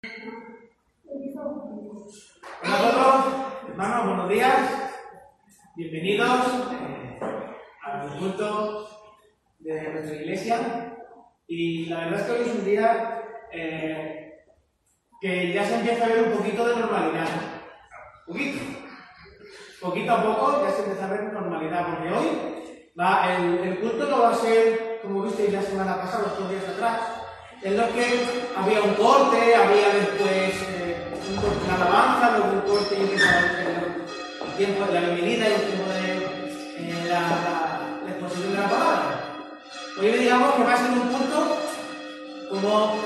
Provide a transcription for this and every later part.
Hola a todos, hermanos, buenos días. Bienvenidos eh, al culto de nuestra iglesia. Y la verdad es que hoy es un día eh, que ya se empieza a ver un poquito de normalidad. Poquito. Poquito a poco ya se empieza a ver normalidad, porque hoy va, el, culto no va a ser, como visteis la semana pasada, los dos días atrás, en los que había un corte, había después eh, alabanza, luego un corte y el tiempo de la bienvenida y el tiempo de eh, la, exposición de la palabra. Hoy digamos que va a ser un culto como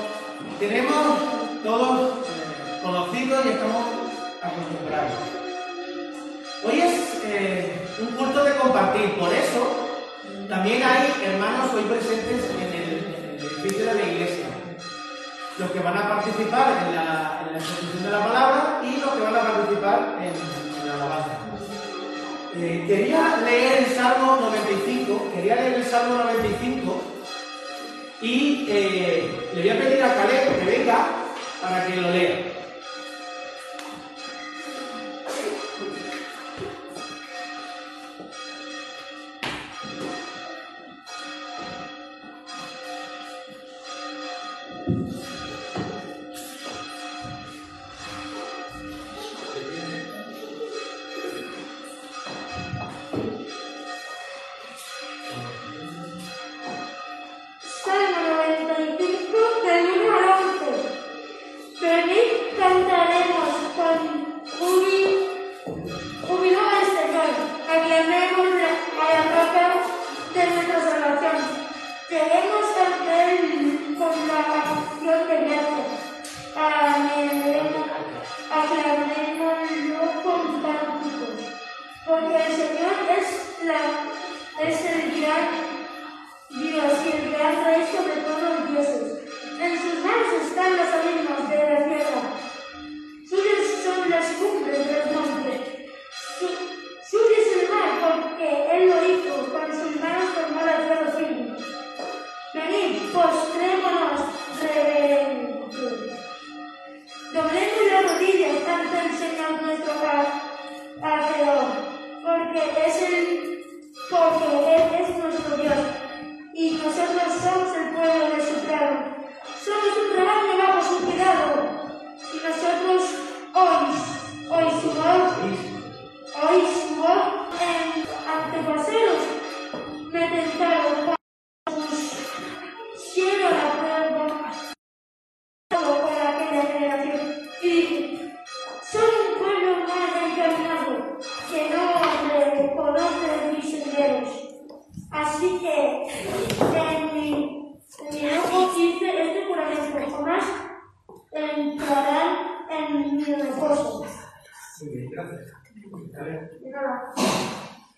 tenemos todos eh, conocidos y estamos acostumbrados. Hoy es eh, un culto de compartir, por eso también hay hermanos hoy presentes en edificio de la iglesia. Los que van a participar en la, en la exposición de la palabra y los que van a participar en, en la alabanza. Eh, quería leer el Salmo 95, quería leer el Salmo 95 y eh, le voy a pedir a Caleb que venga para que lo lea.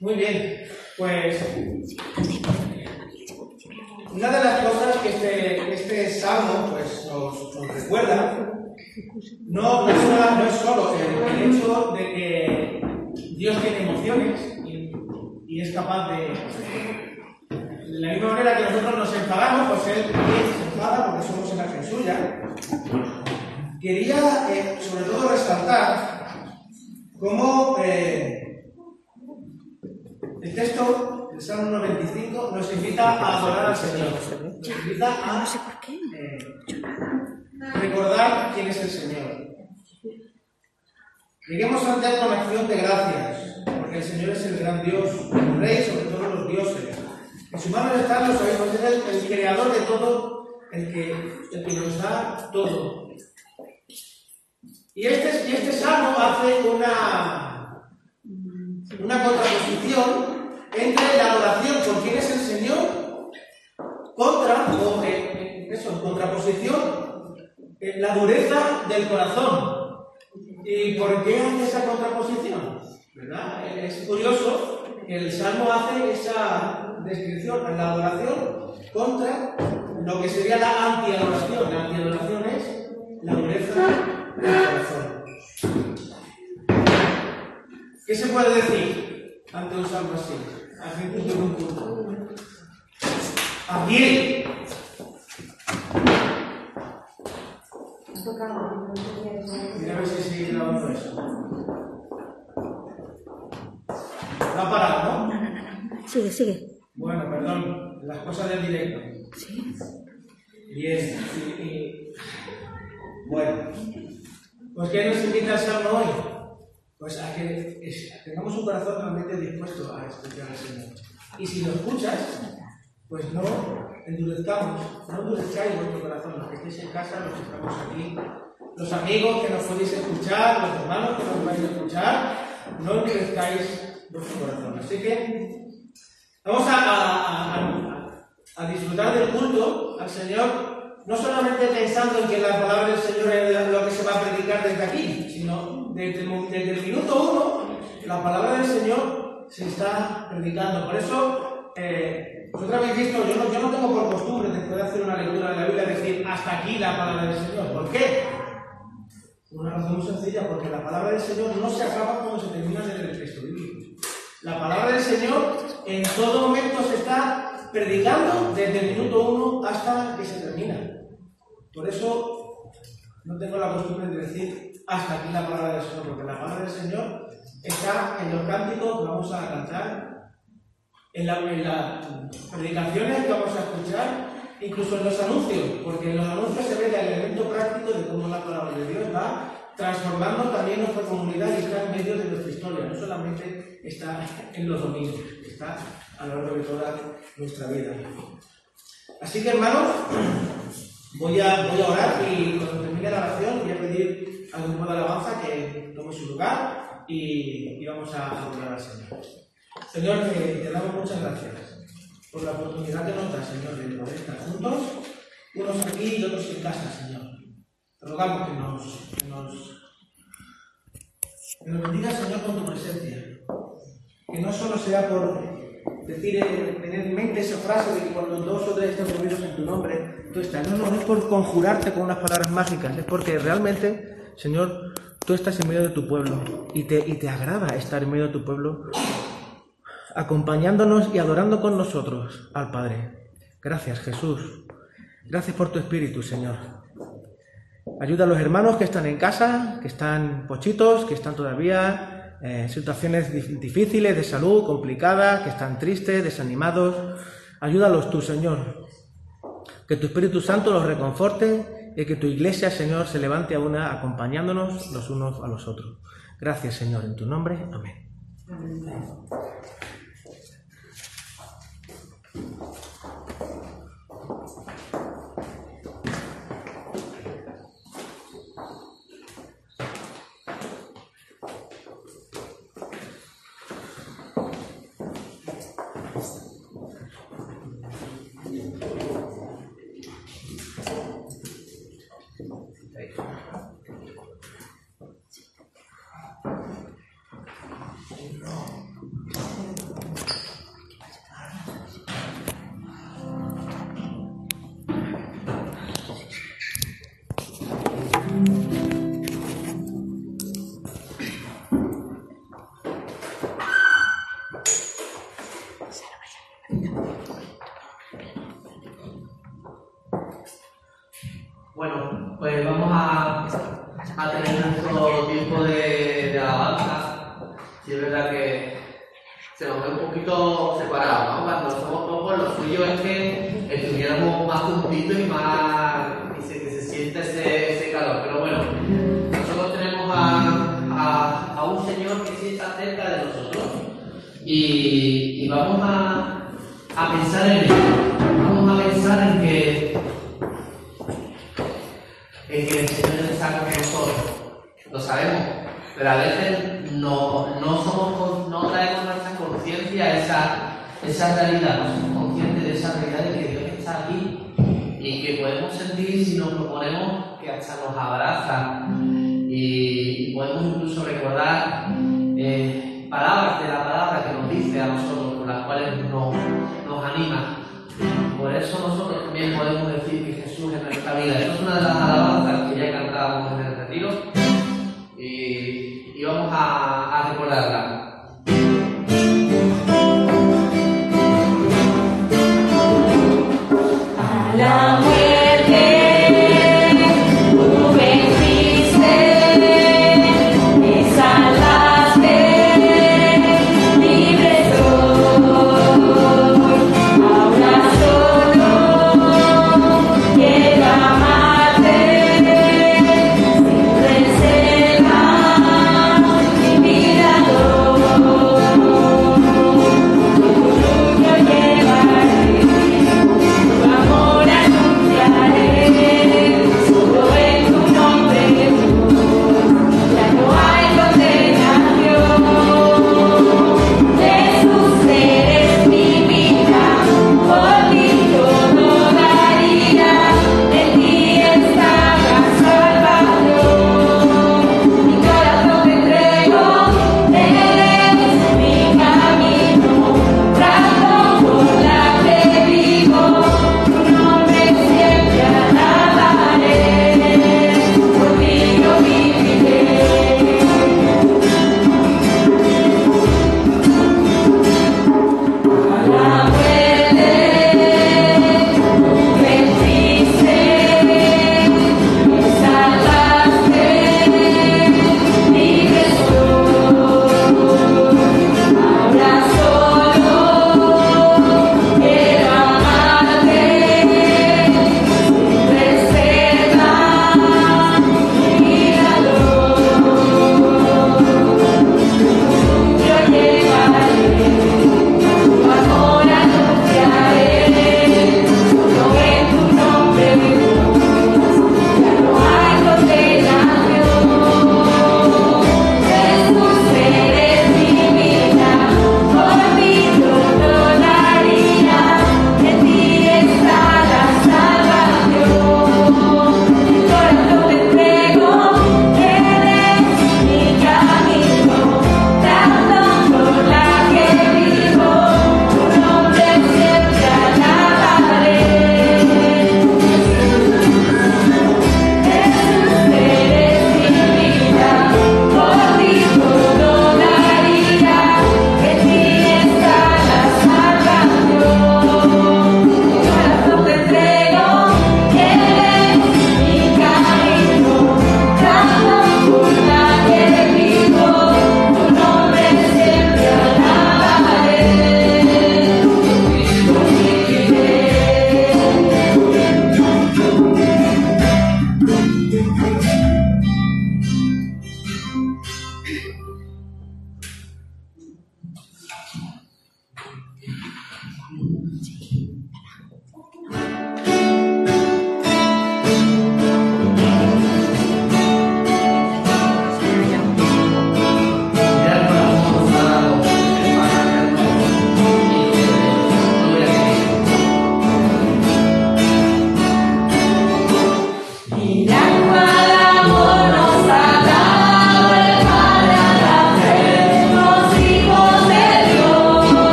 Muy bien, pues una de las cosas que este, este salmo pues, nos, nos recuerda no, no, es, no solo el, el, hecho de que Dios tiene emociones y, es capaz de... De la misma manera que nosotros nos enfadamos, pues Él se enfada porque somos imagen suya. Quería, eh, sobre todo, resaltar cómo eh, el texto del Salmo 95 nos invita a adorar al Señor. Nos invita a eh, recordar quién es el Señor. Lleguemos ante Él con acción de gracias, porque el Señor es el gran Dios, el Rey sobre todos los dioses. En su mano está, lo sabemos, es el, el, creador de todo, el que, el que nos da todo. Y este, y este salmo hace una, una contraposición entre la adoración por quién es el Señor contra, o eso, contraposición, en la dureza del corazón. ¿Y por qué hace esa contraposición? ¿Verdad? Es curioso que el salmo hace esa descripción la adoración contra lo que sería la anti-adoración. La anti-adoración es la dureza del corazón. ¿Qué se puede decir ante un salmo así? Al punto de un punto. También. Mira a ver si sigue grabando eso. No ha parado, ¿no? Sigue, sigue. Bueno, perdón, las cosas del directo. Sí. Bien, bueno, pues ¿qué nos invita el Salmo hoy? Pues a que tengamos un corazón realmente dispuesto a escuchar al Señor. Y si lo escuchas, pues no endurezcamos, no endurezcáis vuestro corazón, los que estéis en casa, los que estamos aquí, los amigos que nos podéis escuchar, los hermanos que nos vais a escuchar, no endurezcáis vuestro corazón. Así que Vamos a- a- a disfrutar del culto al Señor, no solamente pensando en que la palabra del Señor es lo que se va a predicar desde aquí, sino desde el, desde el minuto uno, la palabra del Señor se está predicando. Por eso, eh, vosotros habéis visto, yo no, yo no tengo por costumbre, después de hacer una lectura de la Biblia, decir hasta aquí la palabra del Señor. ¿Por qué? Una razón muy sencilla, porque la palabra del Señor no se acaba cuando se termina de leer el texto bíblico. La palabra del Señor en todo momento se está predicando desde el minuto uno hasta que se termina. Por eso no tengo la costumbre de decir hasta aquí la palabra del Señor, porque la palabra del Señor está en los cánticos que vamos a cantar, en, la- las predicaciones que vamos a escuchar, incluso en los anuncios, porque en los anuncios se ve el elemento práctico de cómo la palabra de Dios va transformando también nuestra comunidad y está en medio de nuestra historia, no solamente está en los domingos, está a lo largo de toda nuestra vida. Así que hermanos, voy a, voy a orar y cuando termine la oración voy a pedir al grupo de alabanza que tome su lugar y, y vamos a adorar al Señor. Señor, te, te damos muchas gracias por la oportunidad que nos da, Señor, de poder estar juntos, unos aquí y otros en casa, Señor. Te rogamos que nos, que nos, que nos bendiga, Señor, con tu presencia. Que no solo sea por decir, tener en mente esa frase de que cuando dos o tres están reunidos en tu nombre, No, es por conjurarte con unas palabras mágicas, es porque realmente, Señor, tú estás en medio de tu pueblo y te, y te agrada estar en medio de tu pueblo acompañándonos y adorando con nosotros al Padre. Gracias, Jesús. Gracias por tu Espíritu, Señor. Ayuda a los hermanos que están en casa, que están pochitos, que están todavía eh, en situaciones dif- difíciles de salud, complicadas, que están tristes, desanimados. Ayúdalos tú, Señor. Que tu Espíritu Santo los reconforte y que tu iglesia, Señor, se levante a una acompañándonos los unos a los otros. Gracias, Señor, en tu nombre. Amén. Bueno, en que el Señor está con nosotros. Lo sabemos, pero a veces no, no, somos, no traemos nuestra conciencia esa, esa realidad, no somos conscientes de esa realidad de que Dios está aquí y que podemos sentir si nos proponemos que hasta nos abraza y, y podemos incluso recordar eh, palabras de la palabra que nos dice a nosotros, con las cuales nos, nos anima. Por eso nosotros también podemos decir que Vida. Esta es una de las alabanzas que ya cantábamos en el retiro y, y vamos a, a recordarla.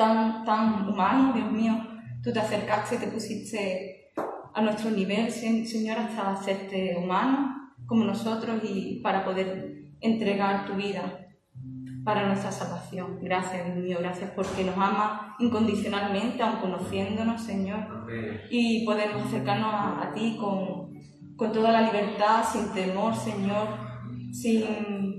Tan, tan humanos, Dios mío. Tú te acercaste, te pusiste a nuestro nivel, Señor, hasta hacerte humano como nosotros y para poder entregar tu vida para nuestra salvación. Gracias, Dios mío, gracias porque nos ama incondicionalmente, aun conociéndonos, Señor, y podemos acercarnos a, ti con, con, toda la libertad, sin temor, Señor, sin,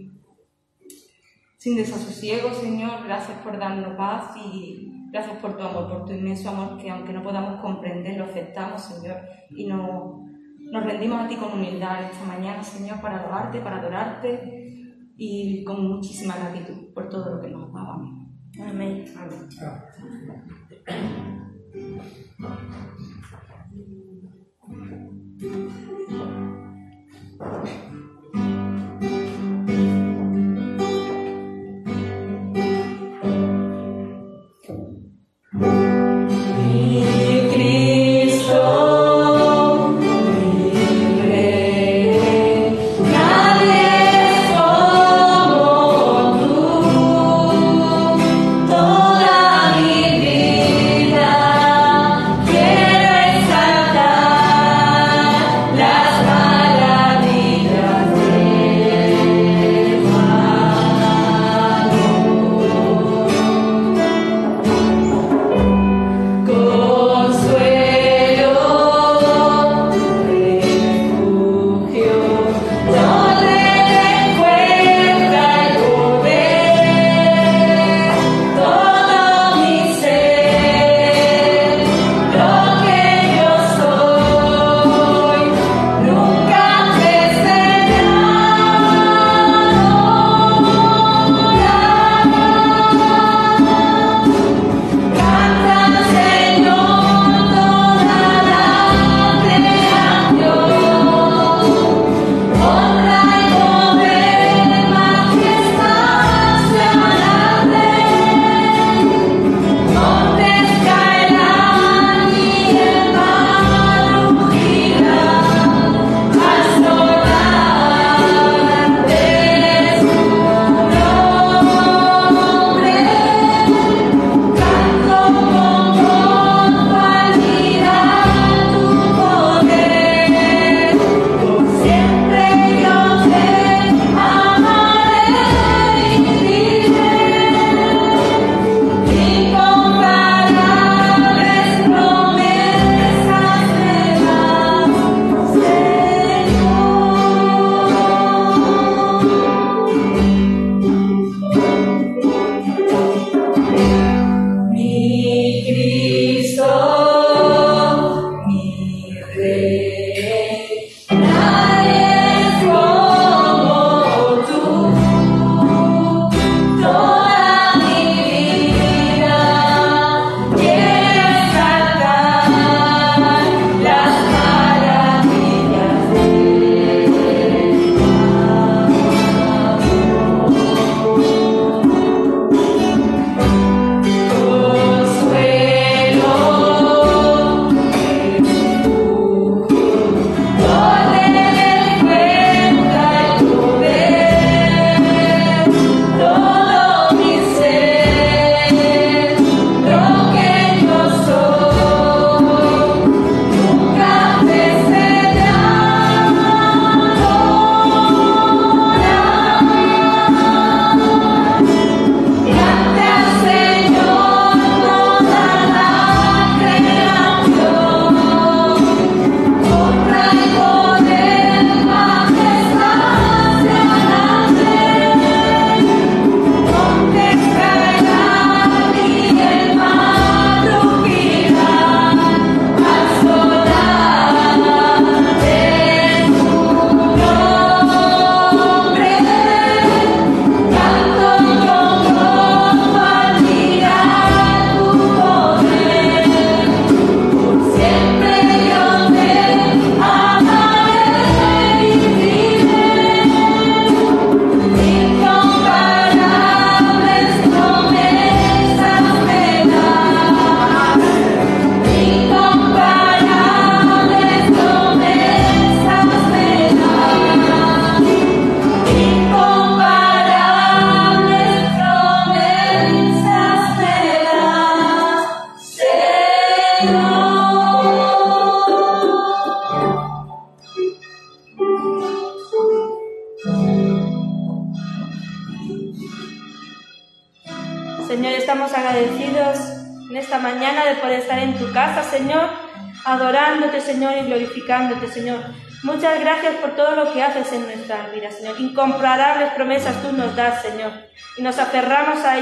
sin desasosiego, Señor. Gracias por darnos paz y gracias por tu amor, por tu inmenso amor que aunque no podamos comprender, lo aceptamos, Señor. Y nos, nos rendimos a ti con humildad esta mañana, Señor, para alabarte, para adorarte y con muchísima gratitud por todo lo que nos has Amén. Amén.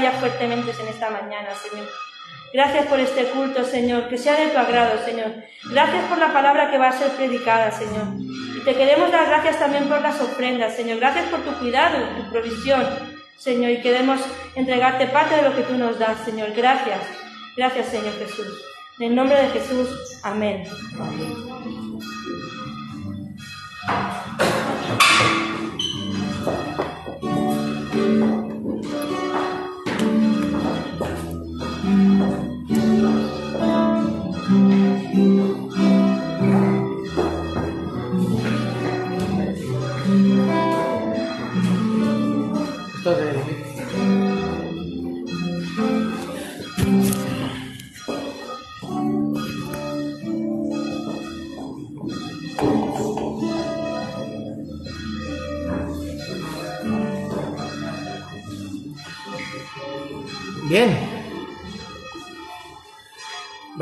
Aferramos a ellas fuertemente en esta mañana, Señor. Gracias por este culto, Señor, que sea de tu agrado, Señor. Gracias por la palabra que va a ser predicada, Señor. Y te queremos dar gracias también por las ofrendas, Señor. Gracias por tu cuidado, tu provisión, Señor. Y queremos entregarte parte de lo que tú nos das, Señor. Gracias. Gracias, Señor Jesús. En el nombre de Jesús. Amén.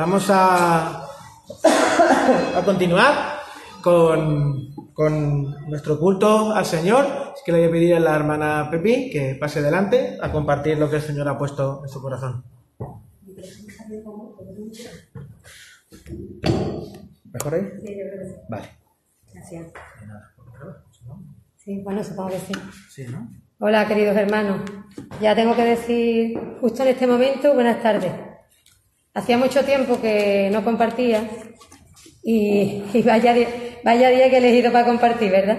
Vamos a, a continuar con, con nuestro culto al Señor. Así que le voy a pedir a la hermana Pepi que pase adelante a compartir lo que el Señor ha puesto en su corazón. ¿Mejor ahí? Vale. Gracias. Sí, bueno, supongo que sí. Sí, ¿no? Hola, queridos hermanos. Ya tengo que decir justo en este momento buenas tardes. Hacía mucho tiempo que no compartía y, y vaya, día, vaya día que he elegido para compartir, ¿verdad?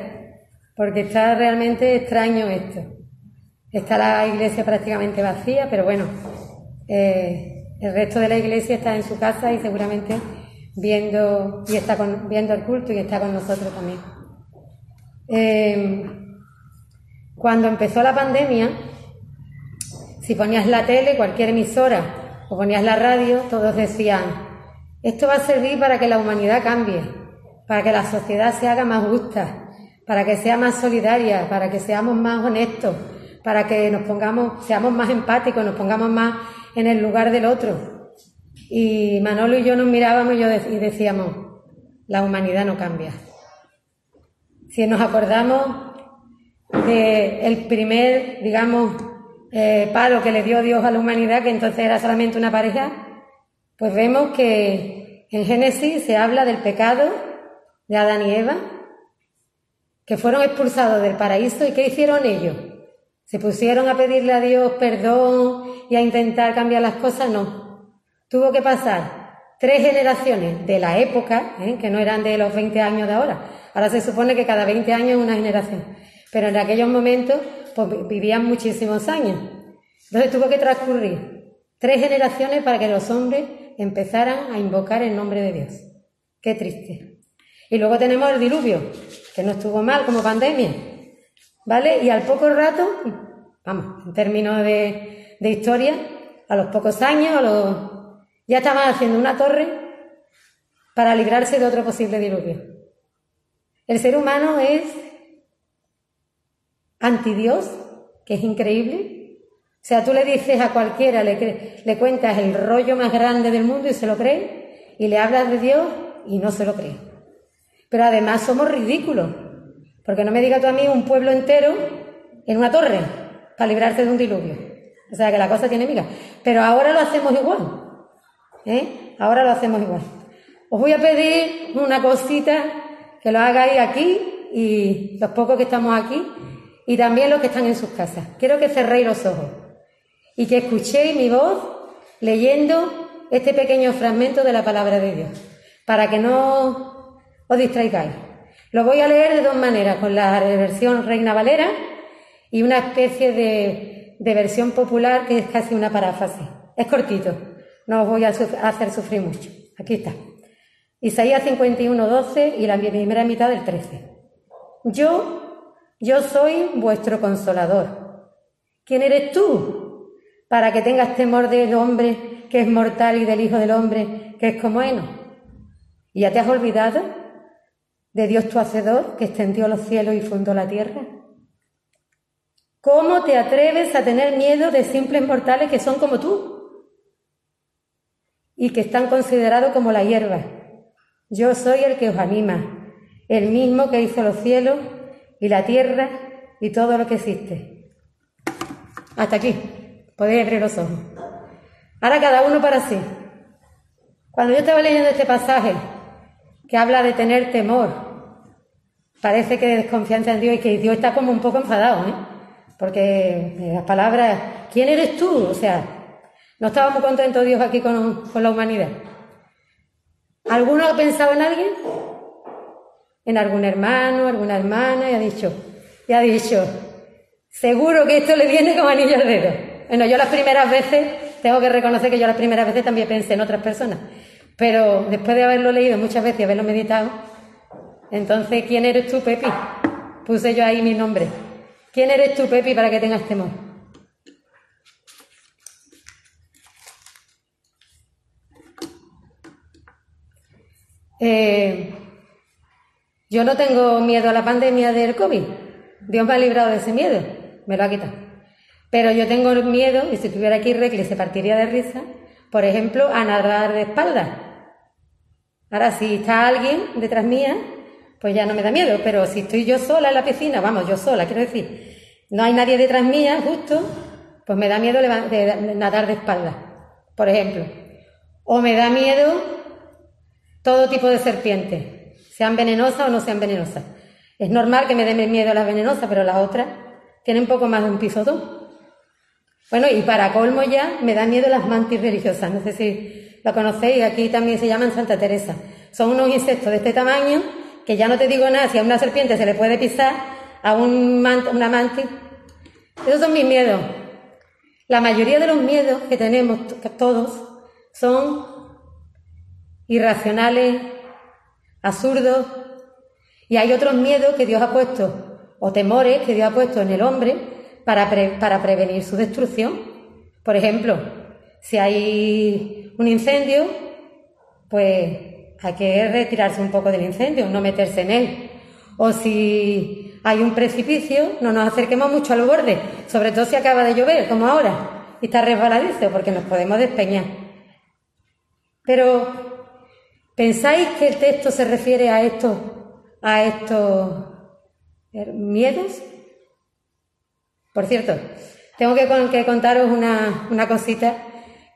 Porque está realmente extraño esto. Está la iglesia prácticamente vacía, pero bueno, eh, el resto de la iglesia está en su casa y seguramente viendo y está con, viendo el culto y está con nosotros también. Eh, cuando empezó la pandemia, si ponías la tele, cualquier emisora, o ponías la radio, todos decían, esto va a servir para que la humanidad cambie, para que la sociedad se haga más justa, para que sea más solidaria, para que seamos más honestos, para que nos pongamos, seamos más empáticos, nos pongamos más en el lugar del otro. Y Manolo y yo nos mirábamos y, decíamos, la humanidad no cambia. Si nos acordamos de el primer, digamos, eh, palo que le dio Dios a la humanidad, que entonces era solamente una pareja, pues vemos que en Génesis se habla del pecado de Adán y Eva, que fueron expulsados del paraíso y ¿qué hicieron ellos? ¿Se pusieron a pedirle a Dios perdón y a intentar cambiar las cosas? No. Tuvo que pasar tres generaciones de la época, ¿eh? que no eran de los 20 años de ahora. Ahora se supone que cada 20 años es una generación. Pero en aquellos momentos pues, vivían muchísimos años. Entonces tuvo que transcurrir tres generaciones para que los hombres empezaran a invocar el nombre de Dios. Qué triste. Y luego tenemos el diluvio, que no estuvo mal como pandemia. ¿Vale? Y al poco rato, vamos, en términos de, de historia, a los pocos años, ya estaban haciendo una torre para librarse de otro posible diluvio. El ser humano es anti Dios, que es increíble. O sea, tú le dices a cualquiera, le, le cuentas el rollo más grande del mundo y se lo cree, y le hablas de Dios y no se lo cree. Pero además somos ridículos, porque no me diga tú a mí un pueblo entero en una torre para librarse de un diluvio. O sea, que la cosa tiene miga. Pero ahora lo hacemos igual. ¿eh? Ahora lo hacemos igual. Os voy a pedir una cosita que lo hagáis aquí y los pocos que estamos aquí, y también los que están en sus casas. Quiero que cerréis los ojos y que escuchéis mi voz leyendo este pequeño fragmento de la palabra de Dios, para que no os distraigáis. Lo voy a leer de dos maneras, con la versión Reina Valera y una especie de, versión popular que es casi una paráfrasis. Es cortito, no os voy a hacer sufrir mucho. Aquí está. Isaías 51, 12 y la primera mitad del 13. Yo yo soy vuestro consolador. ¿Quién eres tú para que tengas temor del hombre que es mortal y del Hijo del Hombre que es como heno? ¿Y ya te has olvidado de Dios tu Hacedor que extendió los cielos y fundó la tierra? ¿Cómo te atreves a tener miedo de simples mortales que son como tú y que están considerados como la hierba? Yo soy el que os anima, el mismo que hizo los cielos y la tierra y todo lo que existe. Hasta aquí, podéis abrir los ojos. Ahora cada uno para sí. Cuando yo estaba leyendo este pasaje, que habla de tener temor, parece que de desconfianza en Dios y que Dios está como un poco enfadado, ¿eh? Porque las palabras, ¿quién eres tú? O sea, no estaba muy contento Dios aquí con, con la humanidad. ¿Alguno ha pensado en alguien? En algún hermano, alguna hermana, y ha dicho, y ha dicho, seguro que esto le viene como anillo al dedo. Bueno, yo las primeras veces, tengo que reconocer que yo las primeras veces también pensé en otras personas. Pero después de haberlo leído muchas veces y haberlo meditado, entonces, ¿quién eres tú, Pepi? Puse yo ahí mi nombre. ¿Quién eres tú, Pepi, para que tengas temor? Eh, yo no tengo miedo a la pandemia del COVID. Dios me ha librado de ese miedo, me lo ha quitado. Pero yo tengo miedo, y si tuviera aquí Recli se partiría de risa, por ejemplo, a nadar de espalda. Ahora, si está alguien detrás mía, pues ya no me da miedo, pero si estoy yo sola en la piscina, vamos, yo sola, quiero decir, no hay nadie detrás mía, justo, pues me da miedo nadar de espalda, por ejemplo. O me da miedo todo tipo de serpientes, sean venenosas o no sean venenosas. Es normal que me dé miedo las venenosas, pero las otras tienen poco más de un pisotón. Bueno, y para colmo ya, me da miedo las mantis religiosas. No sé si la conocéis, aquí también se llaman Santa Teresa. Son unos insectos de este tamaño que ya no te digo nada, si a una serpiente se le puede pisar, a un una mantis. Esos son mis miedos. La mayoría de los miedos que tenemos todos son irracionales, absurdos, y hay otros miedos que Dios ha puesto, o temores que Dios ha puesto en el hombre para, para prevenir su destrucción. Por ejemplo, si hay un incendio, pues hay que retirarse un poco del incendio, no meterse en él. O si hay un precipicio, no nos acerquemos mucho al borde, sobre todo si acaba de llover, como ahora, y está resbaladizo, porque nos podemos despeñar. Pero, ¿pensáis que el texto se refiere a estos, a estos miedos? Por cierto, tengo que, contaros una, cosita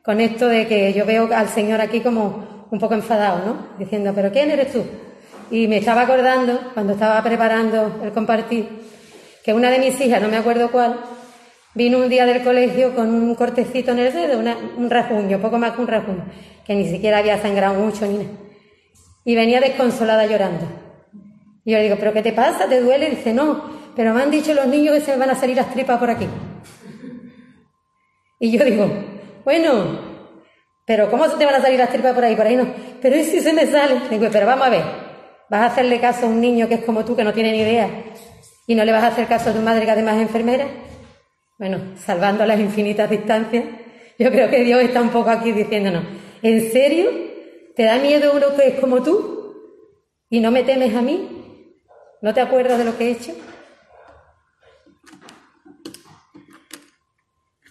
con esto de que yo veo al Señor aquí como un poco enfadado, ¿no? Diciendo, ¿pero quién eres tú? Y me estaba acordando, cuando estaba preparando el compartir, que una de mis hijas, no me acuerdo cuál, vino un día del colegio con un cortecito en el dedo, un rasguño, poco más que un rasguño, que ni siquiera había sangrado mucho ni nada. Y venía desconsolada llorando. Y yo le digo, ¿pero qué te pasa? ¿Te duele? Dice, no, pero me han dicho los niños que se me van a salir las tripas por aquí. Y yo digo, bueno, pero ¿cómo se te van a salir las tripas por ahí? Por ahí no. Pero ¿y si se me sale? Digo, pero vamos a ver, ¿vas a hacerle caso a un niño que es como tú, que no tiene ni idea? ¿Y no le vas a hacer caso a tu madre que además es enfermera? Bueno, salvando las infinitas distancias, yo creo que Dios está un poco aquí diciéndonos, ¿en serio? ¿Te da miedo uno que es como tú? ¿Y no me temes a mí? ¿No te acuerdas de lo que he hecho?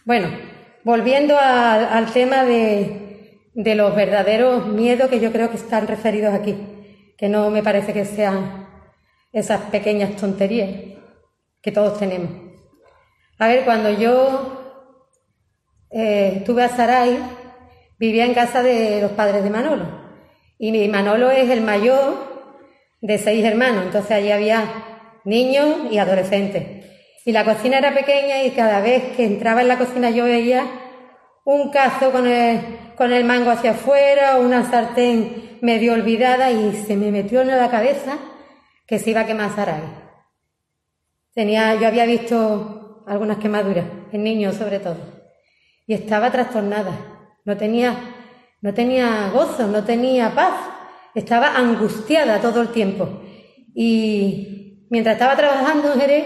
Bueno, volviendo al tema de, los verdaderos miedos que yo creo que están referidos aquí, que no me parece que sean esas pequeñas tonterías que todos tenemos. A ver, cuando yo eh, estuve a Saray, vivía en casa de los padres de Manolo. Y mi Manolo es el mayor de seis hermanos, entonces allí había niños y adolescentes. Y la cocina era pequeña y cada vez que entraba en la cocina yo veía un cazo con el, con el mango hacia afuera, una sartén medio olvidada y se me metió en la cabeza que se iba a quemar Saray. Tenía, yo había visto algunas quemaduras, en niños sobre todo, y estaba trastornada. No tenía, no tenía gozo, no tenía paz, estaba angustiada todo el tiempo. Y mientras estaba trabajando en Jerez,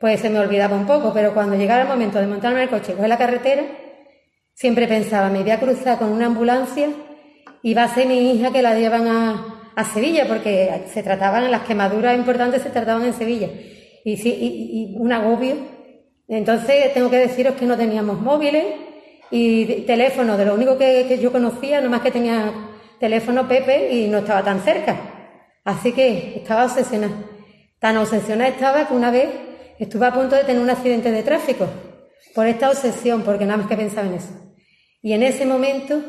pues se me olvidaba un poco, pero cuando llegaba el momento de montarme en el coche y coger la carretera, siempre pensaba, me voy a cruzar con una ambulancia y va a ser mi hija que la llevan a, Sevilla, porque se trataban, las quemaduras importantes se trataban en Sevilla. Y, sí, y, un agobio, Entonces tengo que deciros que no teníamos móviles y teléfono, de lo único que, yo conocía, nomás que tenía teléfono Pepe y no estaba tan cerca. Así que estaba obsesionada. Tan obsesionada estaba que una vez estuve a punto de tener un accidente de tráfico por esta obsesión, porque nada más que pensaba en eso. Y en ese momento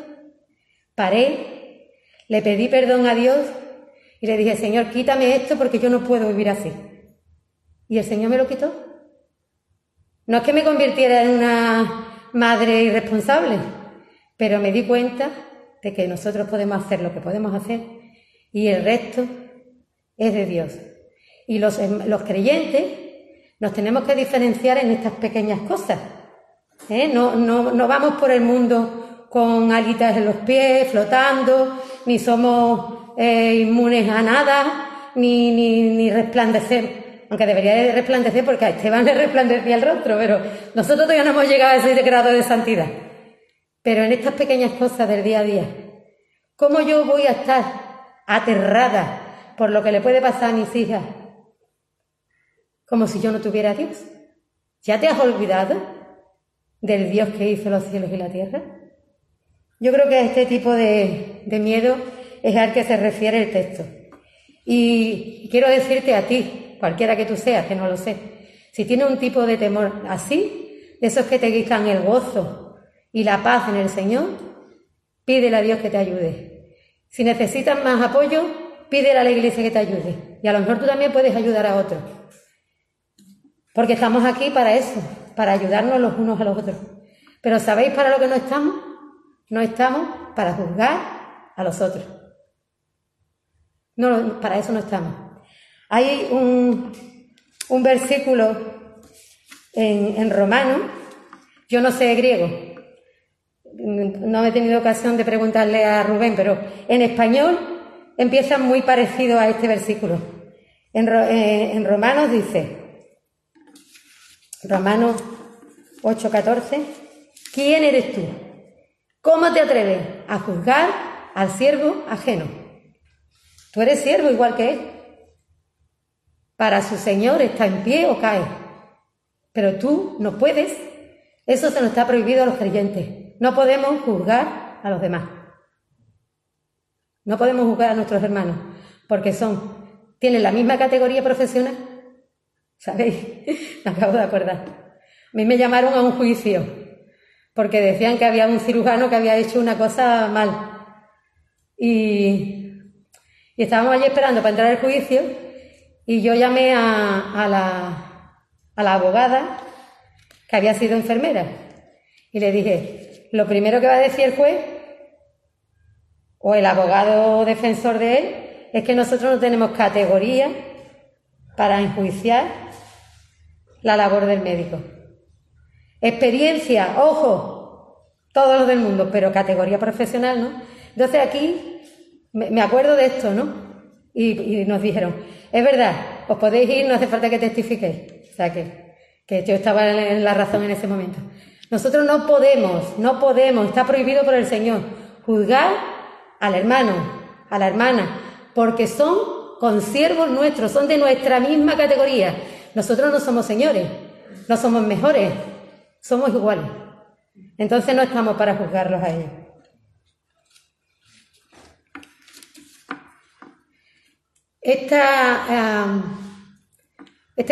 paré, le pedí perdón a Dios y le dije, Señor, quítame esto porque yo no puedo vivir así. Y el Señor me lo quitó. No es que me convirtiera en una madre irresponsable, pero me di cuenta de que nosotros podemos hacer lo que podemos hacer y el resto es de Dios. Y los, los creyentes nos tenemos que diferenciar en estas pequeñas cosas. ¿eh? No, no, no vamos por el mundo con alitas en los pies, flotando, ni somos eh, inmunes a nada, ni, ni, ni resplandecer aunque debería de resplandecer porque a Esteban le resplandecía el rostro, pero nosotros todavía no hemos llegado a ese grado de santidad. Pero en estas pequeñas cosas del día a día, ¿cómo yo voy a estar aterrada por lo que le puede pasar a mis hijas? Como si yo no tuviera a Dios. ¿Ya te has olvidado del Dios que hizo los cielos y la tierra? Yo creo que este tipo de, de miedo es al que se refiere el texto. Y quiero decirte a ti, cualquiera que tú seas, que no lo sé, si tienes un tipo de temor así, de esos que te quitan el gozo y la paz en el Señor, pídele a Dios que te ayude. Si necesitas más apoyo, pídele a la iglesia que te ayude. Y a lo mejor tú también puedes ayudar a otros. Porque estamos aquí para eso, para ayudarnos los unos a los otros. Pero ¿sabéis para lo que no estamos? No estamos para juzgar a los otros. No, para eso no estamos. Hay un, versículo en, romano, yo no sé griego, no he tenido ocasión de preguntarle a Rubén, pero en español empieza muy parecido a este versículo. En, eh, en Romanos dice, Romanos 8:14, ¿quién eres tú? ¿Cómo te atreves a juzgar al siervo ajeno? Tú eres siervo igual que él para su Señor está en pie o cae. Pero tú no puedes. Eso se nos está prohibido a los creyentes. No podemos juzgar a los demás. No podemos juzgar a nuestros hermanos porque son, tienen la misma categoría profesional. ¿Sabéis? Me acabo de acordar. A mí me llamaron a un juicio porque decían que había un cirujano que había hecho una cosa mal. Y, y estábamos allí esperando para entrar al juicio y yo llamé a, la, a la abogada que había sido enfermera y le dije, lo primero que va a decir el juez o el abogado defensor de él es que nosotros no tenemos categoría para enjuiciar la labor del médico. Experiencia, ojo, todos los del mundo, pero categoría profesional, ¿no? Entonces aquí me acuerdo de esto, ¿no? Y, nos dijeron, es verdad, os podéis ir, no hace falta que testifiquéis. O sea que, que yo estaba en la razón en ese momento. Nosotros no podemos, no podemos, está prohibido por el Señor, juzgar al hermano, a la hermana, porque son consiervos nuestros, son de nuestra misma categoría. Nosotros no somos señores, no somos mejores, somos iguales. Entonces no estamos para juzgarlos a ellos. Este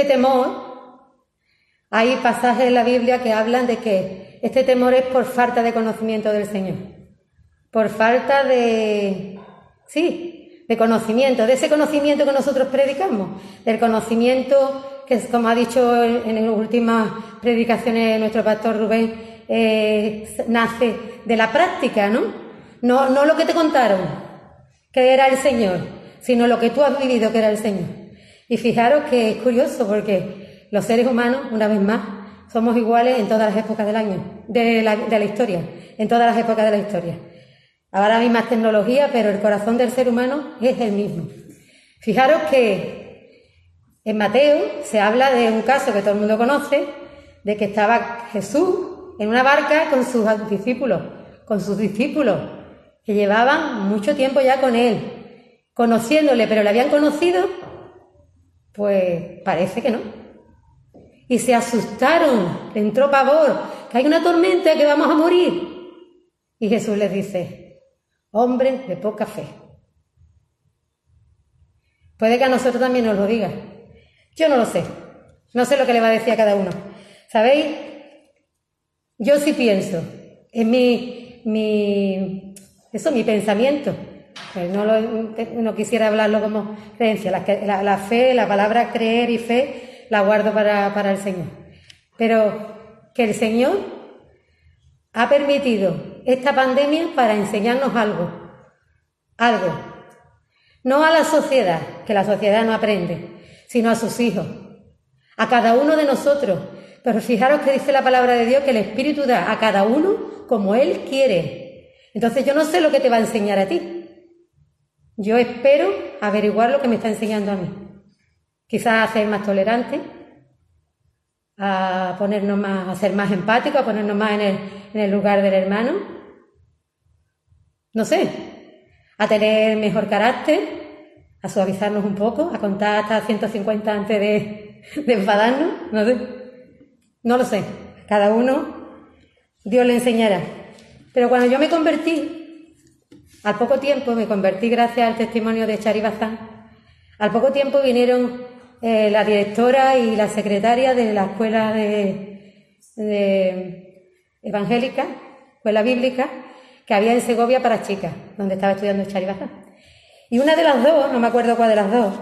temor, hay pasajes en la Biblia que hablan de que este temor es por falta de conocimiento del Señor, por falta de, sí, de conocimiento, de ese conocimiento que nosotros predicamos, del conocimiento que, como ha dicho en, las últimas predicaciones nuestro pastor Rubén, eh, nace de la práctica, ¿no? ¿no? No lo que te contaron, que era el Señor, sino lo que tú has vivido que era el Señor. Y fijaros que es curioso porque los seres humanos, una vez más, somos iguales en todas las épocas del año, de la, de la historia, en todas las épocas de la historia. Ahora hay más tecnología, pero el corazón del ser humano es el mismo. Fijaros que en Mateo se habla de un caso que todo el mundo conoce, de que estaba Jesús en una barca con sus discípulos, con sus discípulos, que llevaban mucho tiempo ya con él, conociéndole, pero le habían conocido, pues parece que no. y se asustaron, le entró pavor, que hay una tormenta, que vamos a morir. Y Jesús les dice, hombre de poca fe. Puede que a nosotros también nos lo diga. Yo no lo sé. No sé lo que le va a decir a cada uno. ¿Sabéis? Yo sí pienso, en mi, mi, eso, mi pensamiento. Pues no, no, quisiera hablarlo como creencia. La, la, fe, la palabra creer y fe, la guardo para, para el Señor. Pero que el Señor ha permitido esta pandemia para enseñarnos algo. Algo. No a la sociedad, que la sociedad no aprende, sino a sus hijos. A cada uno de nosotros. Pero fijaros que dice la palabra de Dios que el Espíritu da a cada uno como Él quiere. Entonces yo no sé lo que te va a enseñar a ti. Yo espero averiguar lo que me está enseñando a mí. Quizás a ser más tolerante, a ponernos más, a ser más empáticos, a ponernos más en el, en el lugar del hermano. No sé, a tener mejor carácter, a suavizarnos un poco, a contar hasta 150 antes de, de enfadarnos, no sé. No lo sé. Cada uno, Dios le enseñará. Pero cuando yo me convertí, al poco tiempo, me convertí gracias al testimonio de Chari Bazán, al poco tiempo vinieron eh, la directora y la secretaria de la escuela de, evangélica, escuela bíblica, que había en Segovia para chicas, donde estaba estudiando Chari Bazán. Y una de las dos, no me acuerdo cuál de las dos,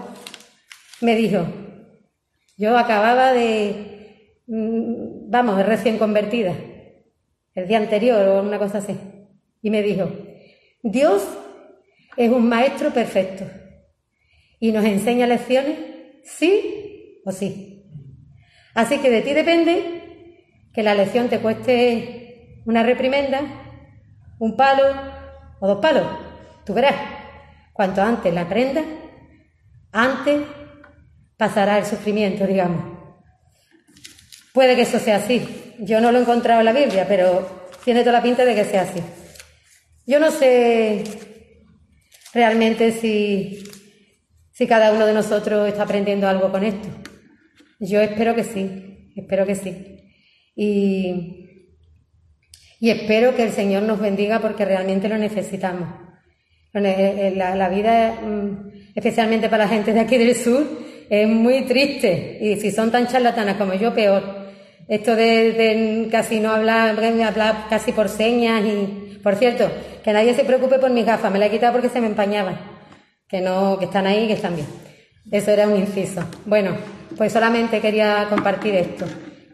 me dijo, yo acababa de, mm, vamos, recién convertida, el día anterior o una cosa así, y me dijo, Dios es un maestro perfecto y nos enseña lecciones sí o sí. Así que de ti depende que la lección te cueste una reprimenda, un palo o dos palos. Tú verás, cuanto antes la aprendas, antes pasará el sufrimiento, digamos. Puede que eso sea así. Yo no lo he encontrado en la Biblia, pero tiene toda la pinta de que sea así. Yo no sé realmente si si cada uno de nosotros está aprendiendo algo con esto. Yo espero que sí, espero que sí. Y, y espero que el Señor nos bendiga porque realmente lo necesitamos. La, la vida, mm, especialmente para la gente de aquí del sur, es muy triste. Y si son tan charlatanas como yo, peor. Esto de, casi no hablar, hablar casi por señas y, por cierto, que nadie se preocupe por mis gafas, me la he quitado porque se me empañaban que no, que están ahí, que están bien. Eso era un inciso. Bueno, pues solamente quería compartir esto,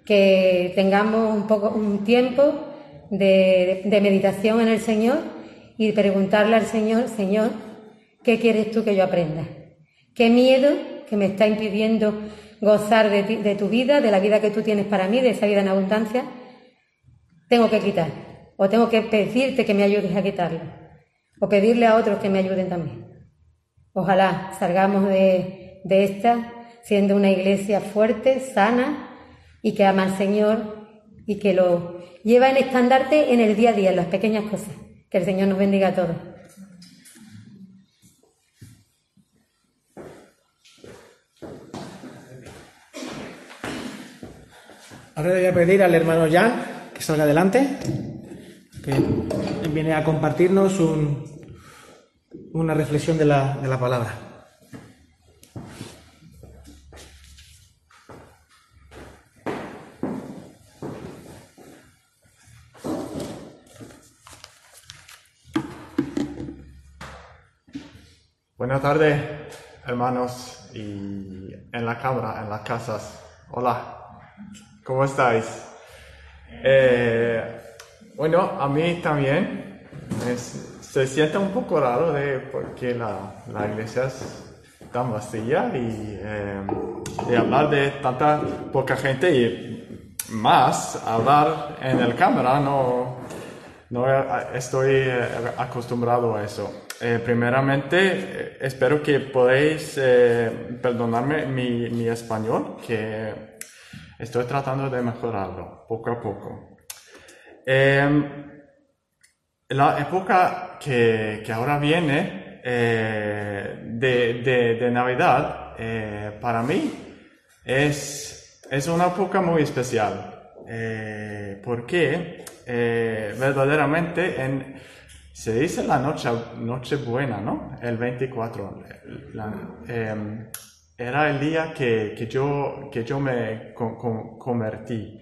que tengamos un poco, un tiempo de, de meditación en el Señor y preguntarle al Señor, Señor, ¿qué quieres tú que yo aprenda? ¿Qué miedo que me está impidiendo gozar de, de tu vida, de la vida que tú tienes para mí, de esa vida en abundancia, tengo que quitar? O tengo que pedirte que me ayudes a quitarlo. O pedirle a otros que me ayuden también. Ojalá salgamos de, esta siendo una iglesia fuerte, sana y que ama al Señor y que lo lleva en estandarte en el día a día, en las pequeñas cosas. Que el Señor nos bendiga a todos. Ahora le voy a pedir al hermano Jan que salga adelante, viene a compartirnos un, una reflexión de la, de la palabra. Buenas tardes, hermanos, y en la cámara, en las casas. Hola, ¿cómo estáis? Eh, bueno, a mí también se siente un poco raro de porque la, la iglesia es tan vacía y eh, hablar de tanta poca gente y más hablar en el cámara no, no estoy eh, acostumbrado a eso. Eh, primeramente, espero que podáis perdonarme mi, mi, español, que estoy tratando de mejorarlo poco a poco. La época que, que ahora viene eh, de, de, Navidad, eh, para mí, es es una época muy especial, eh, porque verdaderamente en, se dice la noche, noche buena, ¿no? El 24. la- em, era el día que, que yo, que yo me co- co- convertí.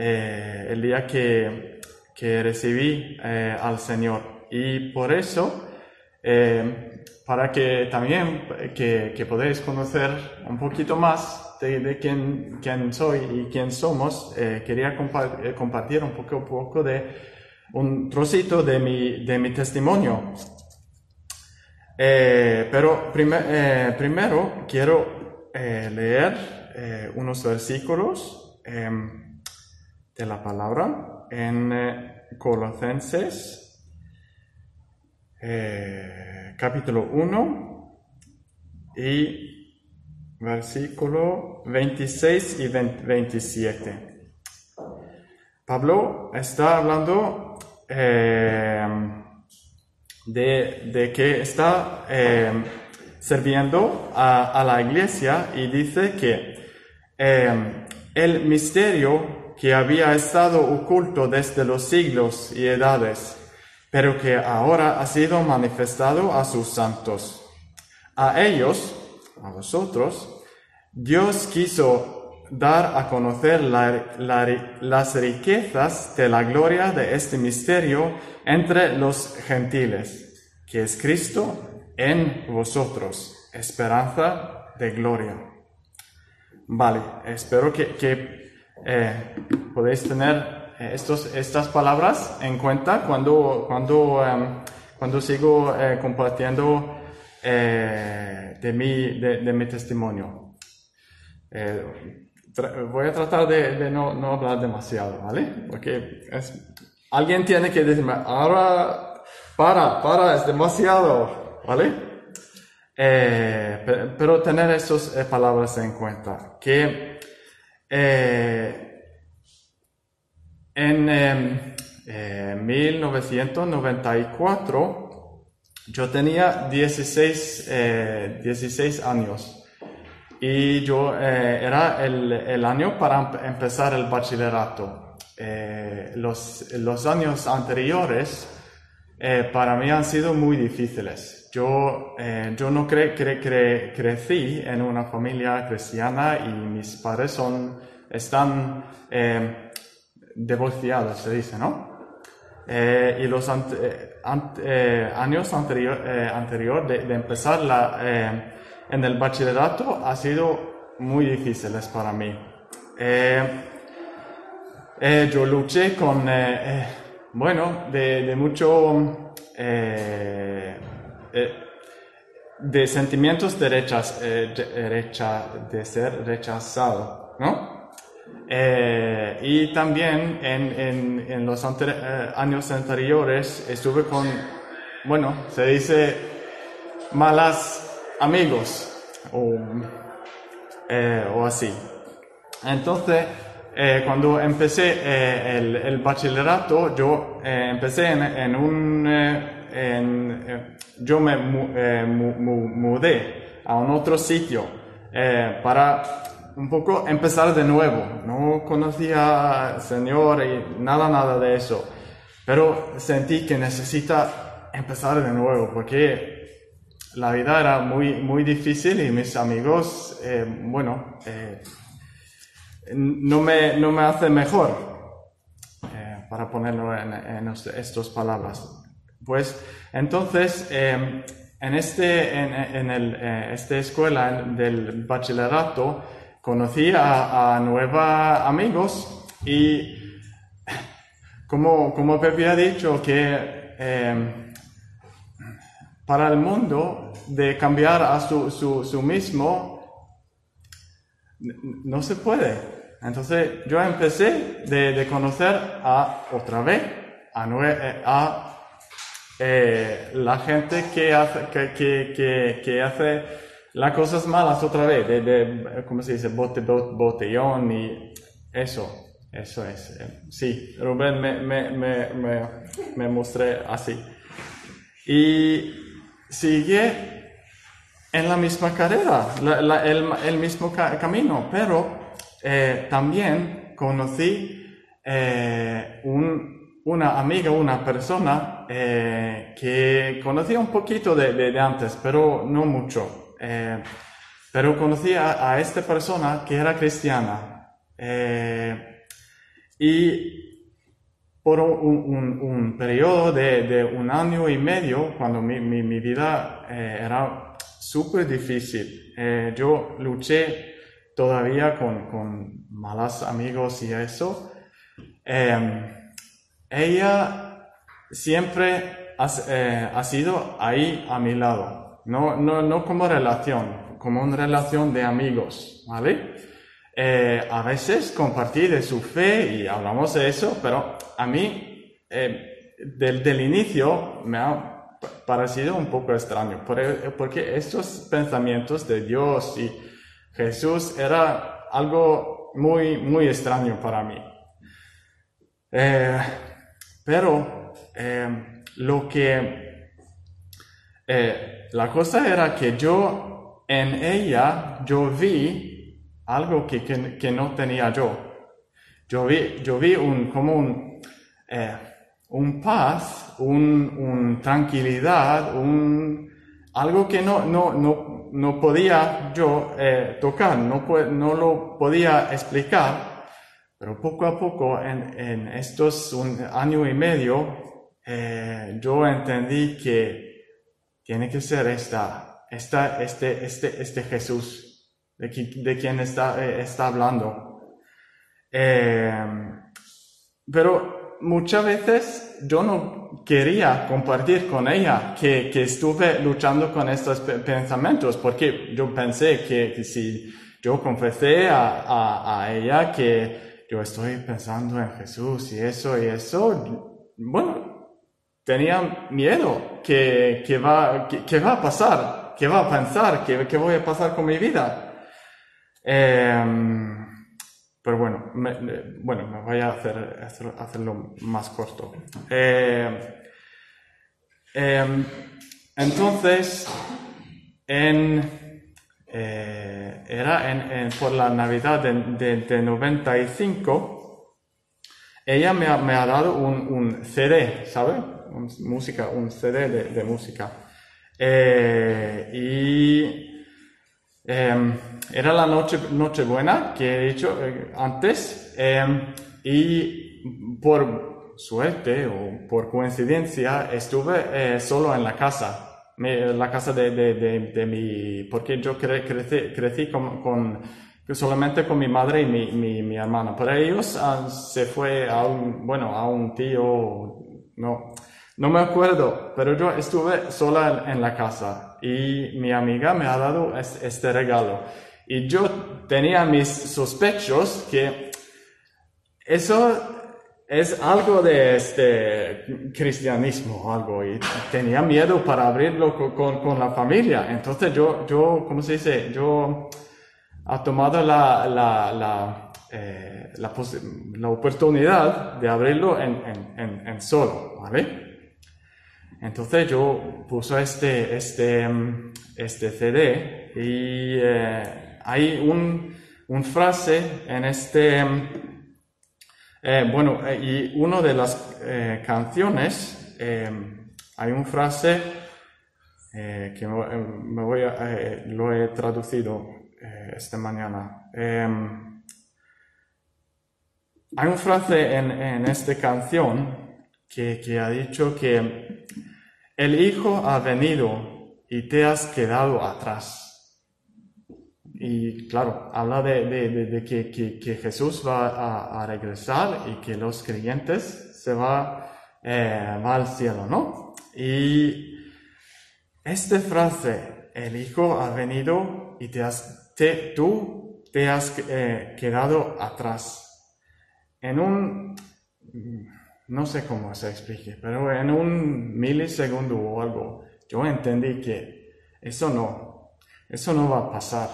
Eh, el día que, que recibí eh, al Señor. Y por eso, eh, para que también que, que podáis conocer un poquito más de, de quién, quién soy y quién somos, quería compa- compartir un poco, poco de un trocito de mi, de mi testimonio. Pero prime- primero quiero leer unos versículos em, de la palabra en eh, Colosenses eh, capítulo 1 y versículo 26 y 20 27. Pablo está hablando eh, de, de que está sirviendo a, la iglesia y dice que el misterio que había estado oculto desde los siglos y edades, pero que ahora ha sido manifestado a sus santos. A ellos, a vosotros, Dios quiso dar a conocer la- la- las riquezas de la gloria de este misterio entre los gentiles, que es Cristo en vosotros, esperanza de gloria. Vale, espero que, eh, podéis tener eh, estos, estas palabras en cuenta cuando, cuando, em, cuando sigo eh, compartiendo eh, de, mi, de, mi testimonio. Voy a tratar de, no, hablar demasiado, ¿vale? Porque alguien tiene que decirme, ahora, para, para, es demasiado, ¿vale? Pe- pero tener estas palabras en cuenta, que eh, en em, eh, 1994 yo tenía 16, eh, 16 años y yo eh, era el, el año para em- empezar el bachillerato. Eh, los, los años anteriores eh, para mí han sido muy difíciles. Yo, eh, yo no cre- cre- cre- crecí en una familia cristiana y mis padres son, están eh, divorciados, se dice, ¿no? Eh, y los eh, años anterior, anterior de, de empezar la, en el bachillerato ha sido muy difíciles para mí. Yo luché con, bueno, de, mucho, de sentimientos de, rechaz- eh, de, recha- de ser rechazado, ¿no? Eh, y también en, en, en los eh, años anteriores estuve con, bueno, se dice malas amigos o, eh, o así. Entonces, eh, cuando empecé eh, el, bachillerato, yo eh, empecé en un... eh, yo me eh, mu- mu- mudé a un otro sitio eh, para un poco empezar de nuevo. No conocía al Señor y nada, nada de eso. Pero sentí que necesita empezar de nuevo porque la vida era muy, muy difícil y mis amigos, bueno, no me, no me hace mejor, para ponerlo en, en est- estas palabras. Pues entonces, eh, en, este, en, el, eh, esta escuela del bachillerato, conocí a, a nuevos amigos y como, como Pepe ha dicho que eh, para el mundo de cambiar a su, su, su mismo no se puede. Entonces yo empecé de, de conocer a otra vez a, eh, a eh, la gente que hace, que, que, que, hace las cosas malas otra vez, de, ¿cómo se dice? Bote, bot- botellón y eso, eso es. eh, Sí, Rubén me, me, me, me, mostré así. Y sigue en la misma carrera, la- el, el mismo ca- camino, pero eh, también conocí un- una amiga, una persona eh, que conocía un poquito de, antes, pero no mucho. Eh, pero conocí a, esta persona que era cristiana. Eh, y por un, un- un periodo de, de un año y medio, cuando mi vida eh, era súper difícil, eh, yo luché todavía con, con malos amigos y eso. Eh, ella siempre ha, eh, sido ahí a mi lado, no, no, no como relación, como una relación de amigos, ¿vale? Eh, a veces compartí de su fe y hablamos de eso, pero a mí, eh, del, del inicio, me ha pa- parecido un poco extraño, por- porque estos pensamientos de Dios y Jesús era algo muy, muy extraño para mí. Eh, pero eh, lo que eh, la cosa era que yo en ella yo vi algo que, que, que no tenía yo. Yo vi, yo vi un, como un, eh, un paz, un, tranquilidad, un, algo que no, no, no, no podía yo eh, tocar, no, no lo podía explicar, pero poco a poco en, en estos un año y medio eh, yo entendí que tiene que ser esta, esta, este, este, este Jesús de, qui- de quien está, eh, está hablando. Eh, pero muchas veces yo no quería compartir con ella que, que estuve luchando con estos pe- pensamientos, porque yo pensé que, que si yo confesé a, a, a ella que yo estoy pensando en Jesús y eso y eso, bueno, tenía miedo que, que, va, que, va a pasar, que va a pensar, que, que voy a pasar con mi vida. Em, pero bueno, bueno, me voy a hacer, hacer- hacerlo más corto. Eh, em, entonces, en, eh, era en, por la Navidad de, de, de 95, ella me ha, me ha dado un, un CD, ¿sabe? Un- música, un CD de, música. Eh, y Em, era la noche, Nochebuena que he dicho eh, antes em, y por suerte o por coincidencia estuve eh, solo en la casa, la casa de, de, de, mi, porque yo cre- crecí, con- solamente con mi madre y mi, mi, mi hermana. Pero ellos ah, se fue a un, bueno, a un tío, no, no me acuerdo, pero yo estuve sola en, la casa y mi amiga me ha dado es- este regalo. Y yo tenía mis sospechos que eso es algo de este cristianismo algo y tenía miedo para abrirlo co- con, con la familia. Entonces yo, yo, ¿cómo se dice? Yo ha tomado la, la, la, eh, la, la oportunidad de abrirlo en, en, en, en solo, ¿vale? Entonces yo puse este, este, mm, este CD y eh, hay un, un frase en este, mm, eh, bueno, eh, y una de las canciones, eh, hay una frase que me, voy a, lo he traducido esta mañana. Em, hay una frase en, en esta canción que, que ha dicho que el Hijo ha venido y te has quedado atrás. Y claro, habla de, de- que, que- Jesús va a, regresar y que los creyentes se va, eh, al cielo, ¿no? Y esta frase, el Hijo ha venido y te has, te- tú te has eh, quedado atrás. En un, no sé cómo se explique, pero en un milisegundo o algo, yo entendí que eso no, eso no va a pasar.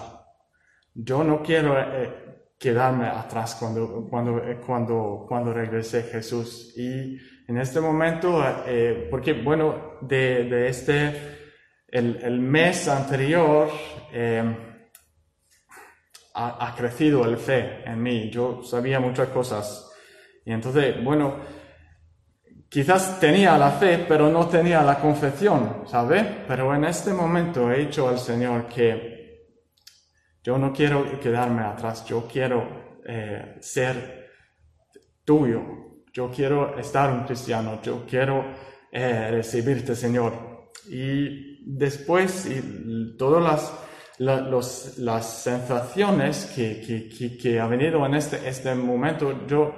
Yo no quiero eh, quedarme atrás cuando, cuando, eh, cuando, cuando regrese Jesús. Y en este momento, eh, porque bueno, de, de este, el, el mes anterior, eh, ha, ha crecido el fe en mí. Yo sabía muchas cosas. Y entonces, bueno, quizás tenía la fe, pero no tenía la confesión, ¿sabe? Pero en este momento he dicho al Señor que yo no quiero quedarme atrás, yo quiero eh, ser tuyo, yo quiero estar un cristiano, yo quiero eh, recibirte, Señor. Y después, y todas las, las sensaciones que, que, que, que ha venido en este, este momento, yo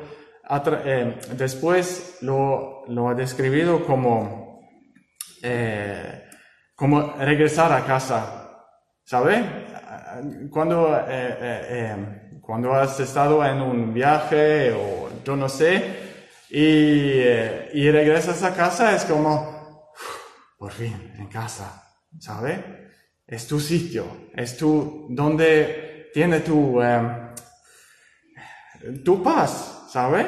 eh, después lo, he describido como, eh, como regresar a casa, ¿sabe? Cuando, eh, cuando has estado en un viaje o yo no sé, y, y regresas a casa es como, por fin, en casa, ¿sabe? Es tu sitio, es tu, donde tiene tu, tu paz, ¿sabe?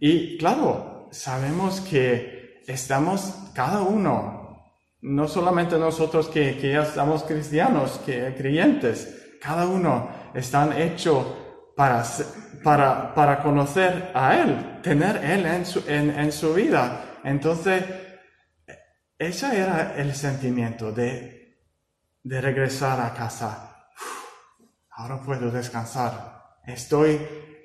Y claro, sabemos que estamos cada uno, no solamente nosotros que, que ya estamos cristianos, que creyentes, cada uno están hechos para, para, para conocer a Él, tener Él en su, en, en su vida. Entonces, ese era el sentimiento de, de regresar a casa. Ahora puedo descansar. Estoy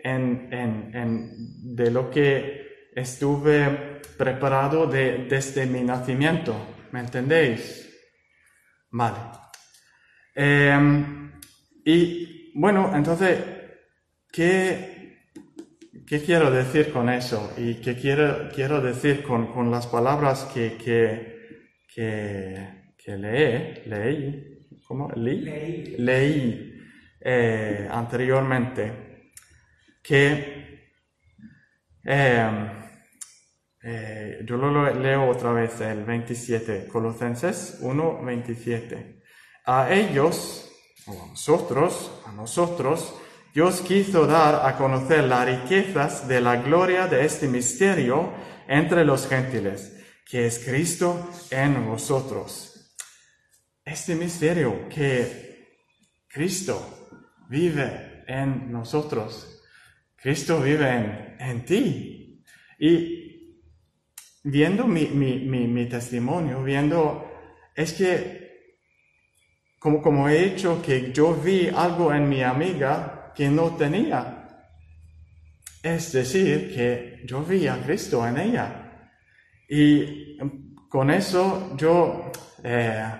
en, en, en de lo que estuve preparado de, desde mi nacimiento. ¿Me entendéis? Vale. Em, y bueno, entonces, ¿qué, ¿qué quiero decir con eso? ¿Y qué quiero, quiero decir con, con las palabras que, que, que, que leí? leí ¿Cómo? Leí. Leí. leí eh, anteriormente que eh, eh, yo lo lo leo otra vez el 27, Colosenses 1, 27. A ellos, o a nosotros, a nosotros, Dios quiso dar a conocer las riquezas de la gloria de este misterio entre los gentiles, que es Cristo en vosotros. Este misterio que Cristo vive en nosotros. Cristo vive en, ti. Y viendo mi, mi, mi, testimonio, viendo, es que, como, como he dicho, que yo vi algo en mi amiga que no tenía. Es decir, que yo vi a Cristo en ella. Y con eso yo, eh,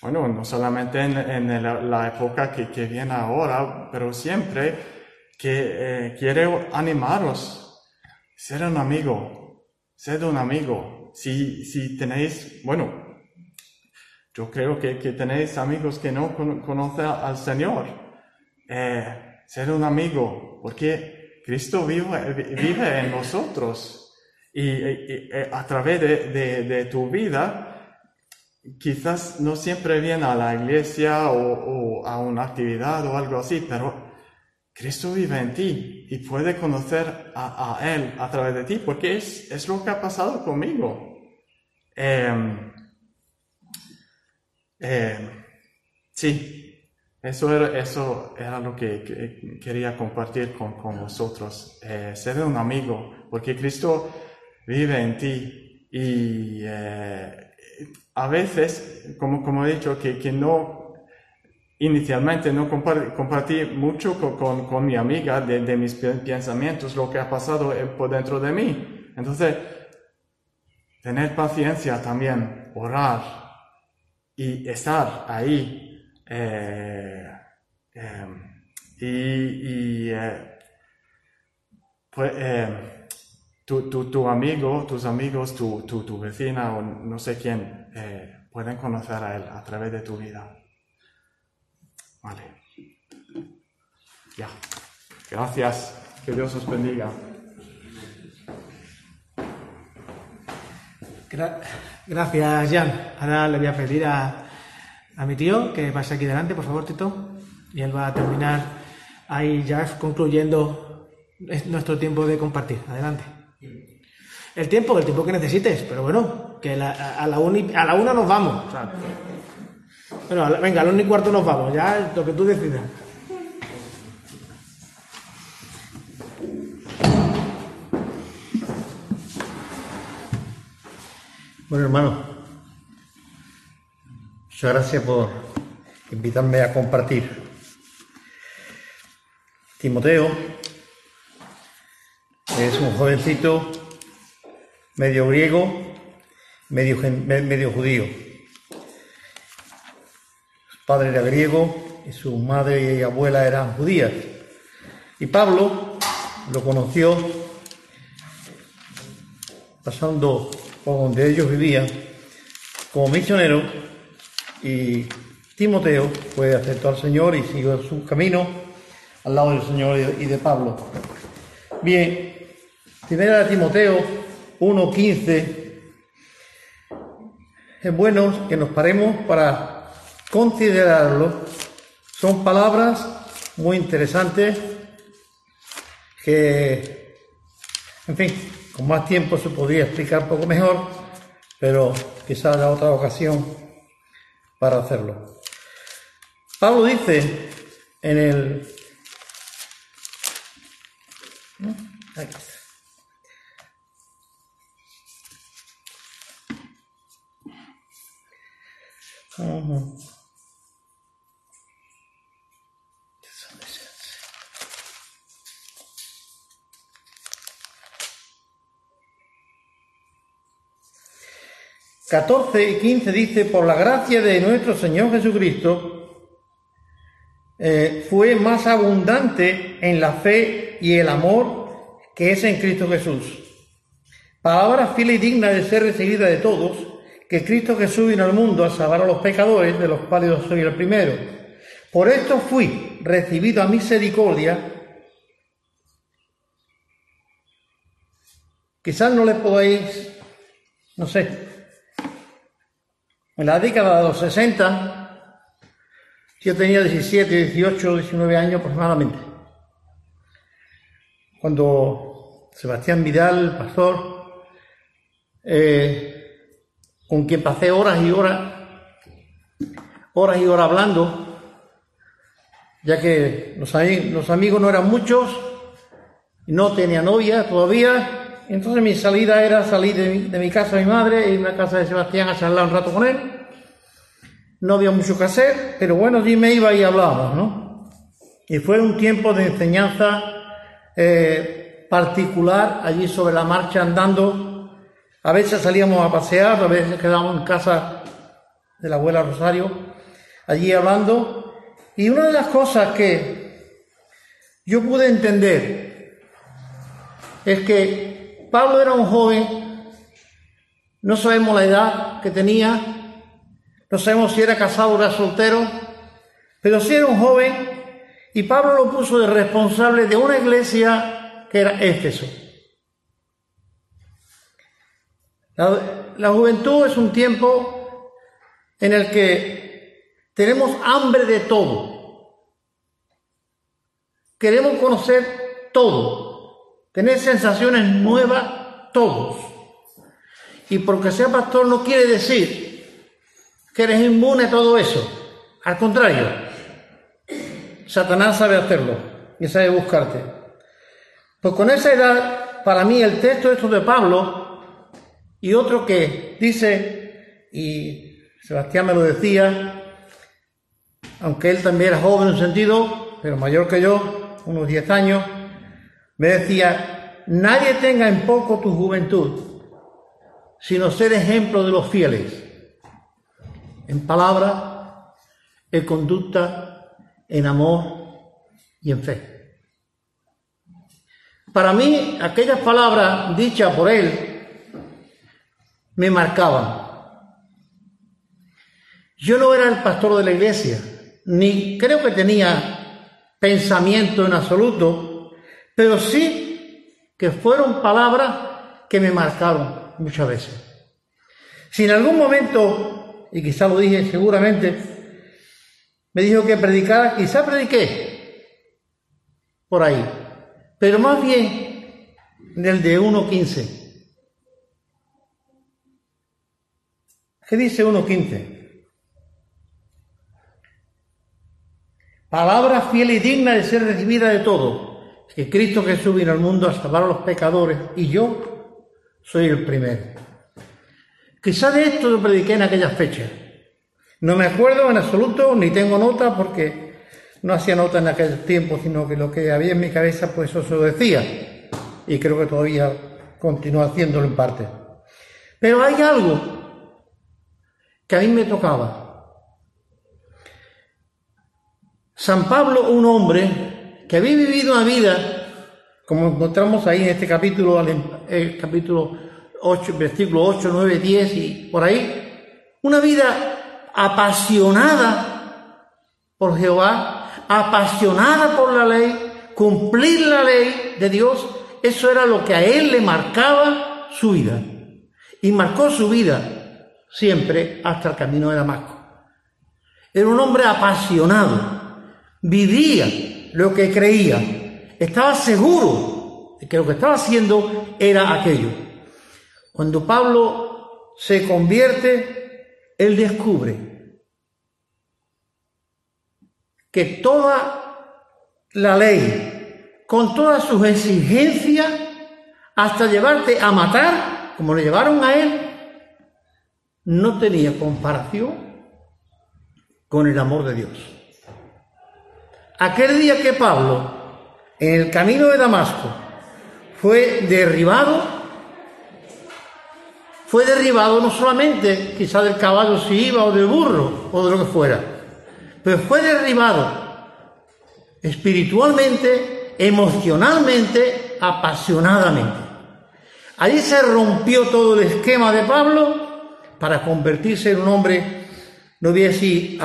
bueno, no solamente en, en la, la época que, que, viene ahora, pero siempre que eh, quiero animaros, ser un amigo, ser un amigo. Si, si tenéis, bueno, yo creo que, que tenéis amigos que no con, conocen al Señor, eh, ser un amigo, porque Cristo vive, vive en nosotros y, y, y a través de, de, de tu vida, quizás no siempre viene a la iglesia o, o, a una actividad o algo así, pero Cristo vive en ti y puede conocer a, Él a través de ti, porque es, es lo que ha pasado conmigo. Eh, eh, sí, eso era, eso era lo que, que quería compartir con, con vosotros, eh, ser un amigo, porque Cristo vive en ti y eh, a veces, como, como he dicho, que, que no, inicialmente no compartí, compartí mucho con, con, mi amiga de, mis pensamientos, lo que ha pasado por dentro de mí. Entonces, tener paciencia también, orar y estar ahí. Eh, eh, y, y pues, tu, tu, tu, amigo, tus amigos, tu, tu, vecina o no sé quién eh, pueden conocer a Él a través de tu vida. Vale. Ya. Gracias. Que Dios os bendiga. Gra Gracias, Jan. Ahora le voy a pedir a, a mi tío que pase aquí delante, por favor, Tito. Y él va a terminar ahí ya concluyendo nuestro tiempo de compartir. Adelante. El tiempo, el tiempo que necesites, pero bueno, que a, la a la una nos vamos. Bueno, venga, a los ni cuarto nos vamos, ya lo que tú decidas. Bueno, hermano, muchas gracias por invitarme a compartir. Timoteo es un jovencito medio griego, medio, medio judío Padre era griego y su madre y abuela eran judías. Y Pablo lo conoció pasando por donde ellos vivían como misionero y Timoteo fue aceptó al Señor y siguió su camino al lado del Señor y de Pablo. Bien, primera de Timoteo 1.15 es bueno que nos paremos para considerarlo. Son palabras muy interesantes que, en fin, con más tiempo se podría explicar un poco mejor, pero quizás haya otra ocasión para hacerlo. Pablo dice en el... Aquí está. 14 y 15 dice, por la gracia de nuestro Señor Jesucristo, eh, fue más abundante en la fe y el amor que es en Cristo Jesús. Palabra fiel y digna de ser recibida de todos, que Cristo Jesús vino al mundo a salvar a los pecadores, de los cuales yo soy el primero. Por esto fui recibido a misericordia. Quizás no le podáis, no sé, en la década de los 60, yo tenía 17, 18, 19 años aproximadamente. Cuando Sebastián Vidal, pastor, eh, con quien pasé horas y horas, horas y horas hablando, ya que los, los amigos no eran muchos, no tenía novia todavía, entonces mi salida era salir de mi, casa de mi madre, irme a casa de Sebastián a charlar un rato con él. No había mucho que hacer, pero bueno, allí me iba y hablábamos, ¿no? Y fue un tiempo de enseñanza eh, particular allí sobre la marcha andando. A veces salíamos a pasear, a veces quedábamos en casa de la abuela Rosario, allí hablando. Y una de las cosas que yo pude entender es que Pablo era un joven, no sabemos la edad que tenía, no sabemos si era casado o era soltero, pero sí era un joven y Pablo lo puso de responsable de una iglesia que era Éfeso. La, la juventud es un tiempo en el que tenemos hambre de todo. Queremos conocer todo. Tener sensaciones nuevas todos. Y porque sea pastor no quiere decir que eres inmune a todo eso. Al contrario, Satanás sabe hacerlo y sabe buscarte. Pues con esa edad, para mí el texto esto de Pablo y otro que dice, y Sebastián me lo decía, aunque él también era joven en un sentido, pero mayor que yo, unos 10 años, me decía, nadie tenga en poco tu juventud, sino ser ejemplo de los fieles, en palabra, en conducta, en amor y en fe. Para mí, aquellas palabras dichas por él me marcaban. Yo no era el pastor de la iglesia, ni creo que tenía pensamiento en absoluto pero sí que fueron palabras que me marcaron muchas veces. Si en algún momento, y quizá lo dije seguramente, me dijo que predicara, quizá prediqué por ahí, pero más bien del de 1.15. ¿Qué dice 1.15? Palabra fiel y digna de ser recibida de todo que Cristo Jesús vino al mundo a salvar a los pecadores y yo soy el primero. Quizá de esto lo prediqué en aquellas fechas. No me acuerdo en absoluto, ni tengo nota porque no hacía nota en aquel tiempo, sino que lo que había en mi cabeza, pues eso lo decía. Y creo que todavía continúa haciéndolo en parte. Pero hay algo que a mí me tocaba. San Pablo, un hombre que había vivido una vida, como encontramos ahí en este capítulo, el capítulo 8, versículo 8, 9, 10 y por ahí, una vida apasionada por Jehová, apasionada por la ley, cumplir la ley de Dios, eso era lo que a él le marcaba su vida. Y marcó su vida siempre hasta el camino de Damasco. Era un hombre apasionado vivía lo que creía, estaba seguro de que lo que estaba haciendo era aquello. Cuando Pablo se convierte, él descubre que toda la ley, con todas sus exigencias, hasta llevarte a matar, como le llevaron a él, no tenía comparación con el amor de Dios. Aquel día que Pablo, en el camino de Damasco, fue derribado, fue derribado no solamente quizá del caballo si iba o del burro o de lo que fuera, pero fue derribado espiritualmente, emocionalmente, apasionadamente. Allí se rompió todo el esquema de Pablo para convertirse en un hombre, no voy a decir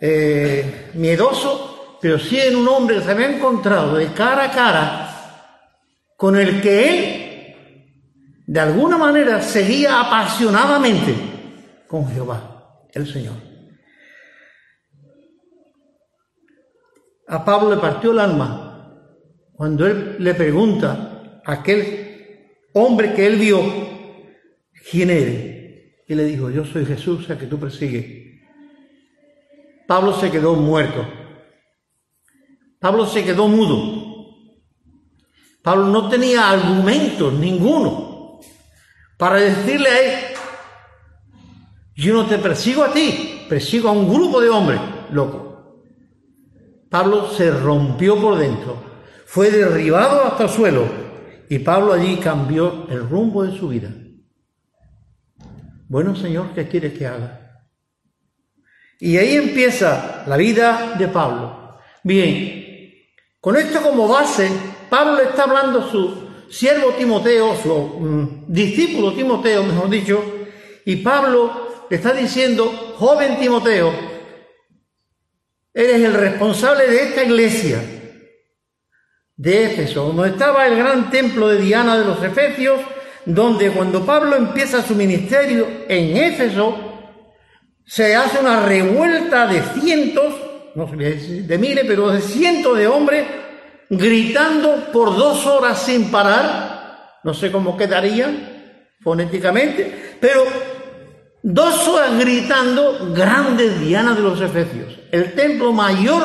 eh, miedoso, pero sí en un hombre que se había encontrado de cara a cara con el que él, de alguna manera, seguía apasionadamente con Jehová, el Señor. A Pablo le partió el alma cuando él le pregunta a aquel hombre que él vio, ¿quién eres? Y le dijo, yo soy Jesús, a que tú persigues. Pablo se quedó muerto. Pablo se quedó mudo. Pablo no tenía argumentos ninguno para decirle a él, yo no te persigo a ti, persigo a un grupo de hombres, loco. Pablo se rompió por dentro, fue derribado hasta el suelo y Pablo allí cambió el rumbo de su vida. Bueno, Señor, ¿qué quieres que haga? Y ahí empieza la vida de Pablo. Bien, con esto como base, Pablo está hablando a su siervo Timoteo, su mm, discípulo Timoteo, mejor dicho, y Pablo le está diciendo, joven Timoteo, eres el responsable de esta iglesia de Éfeso, donde estaba el gran templo de Diana de los Efesios, donde cuando Pablo empieza su ministerio en Éfeso, se hace una revuelta de cientos no sé de miles, pero de cientos de hombres gritando por dos horas sin parar. No sé cómo quedarían fonéticamente, pero dos horas gritando grandes Diana de los Efesios. El templo mayor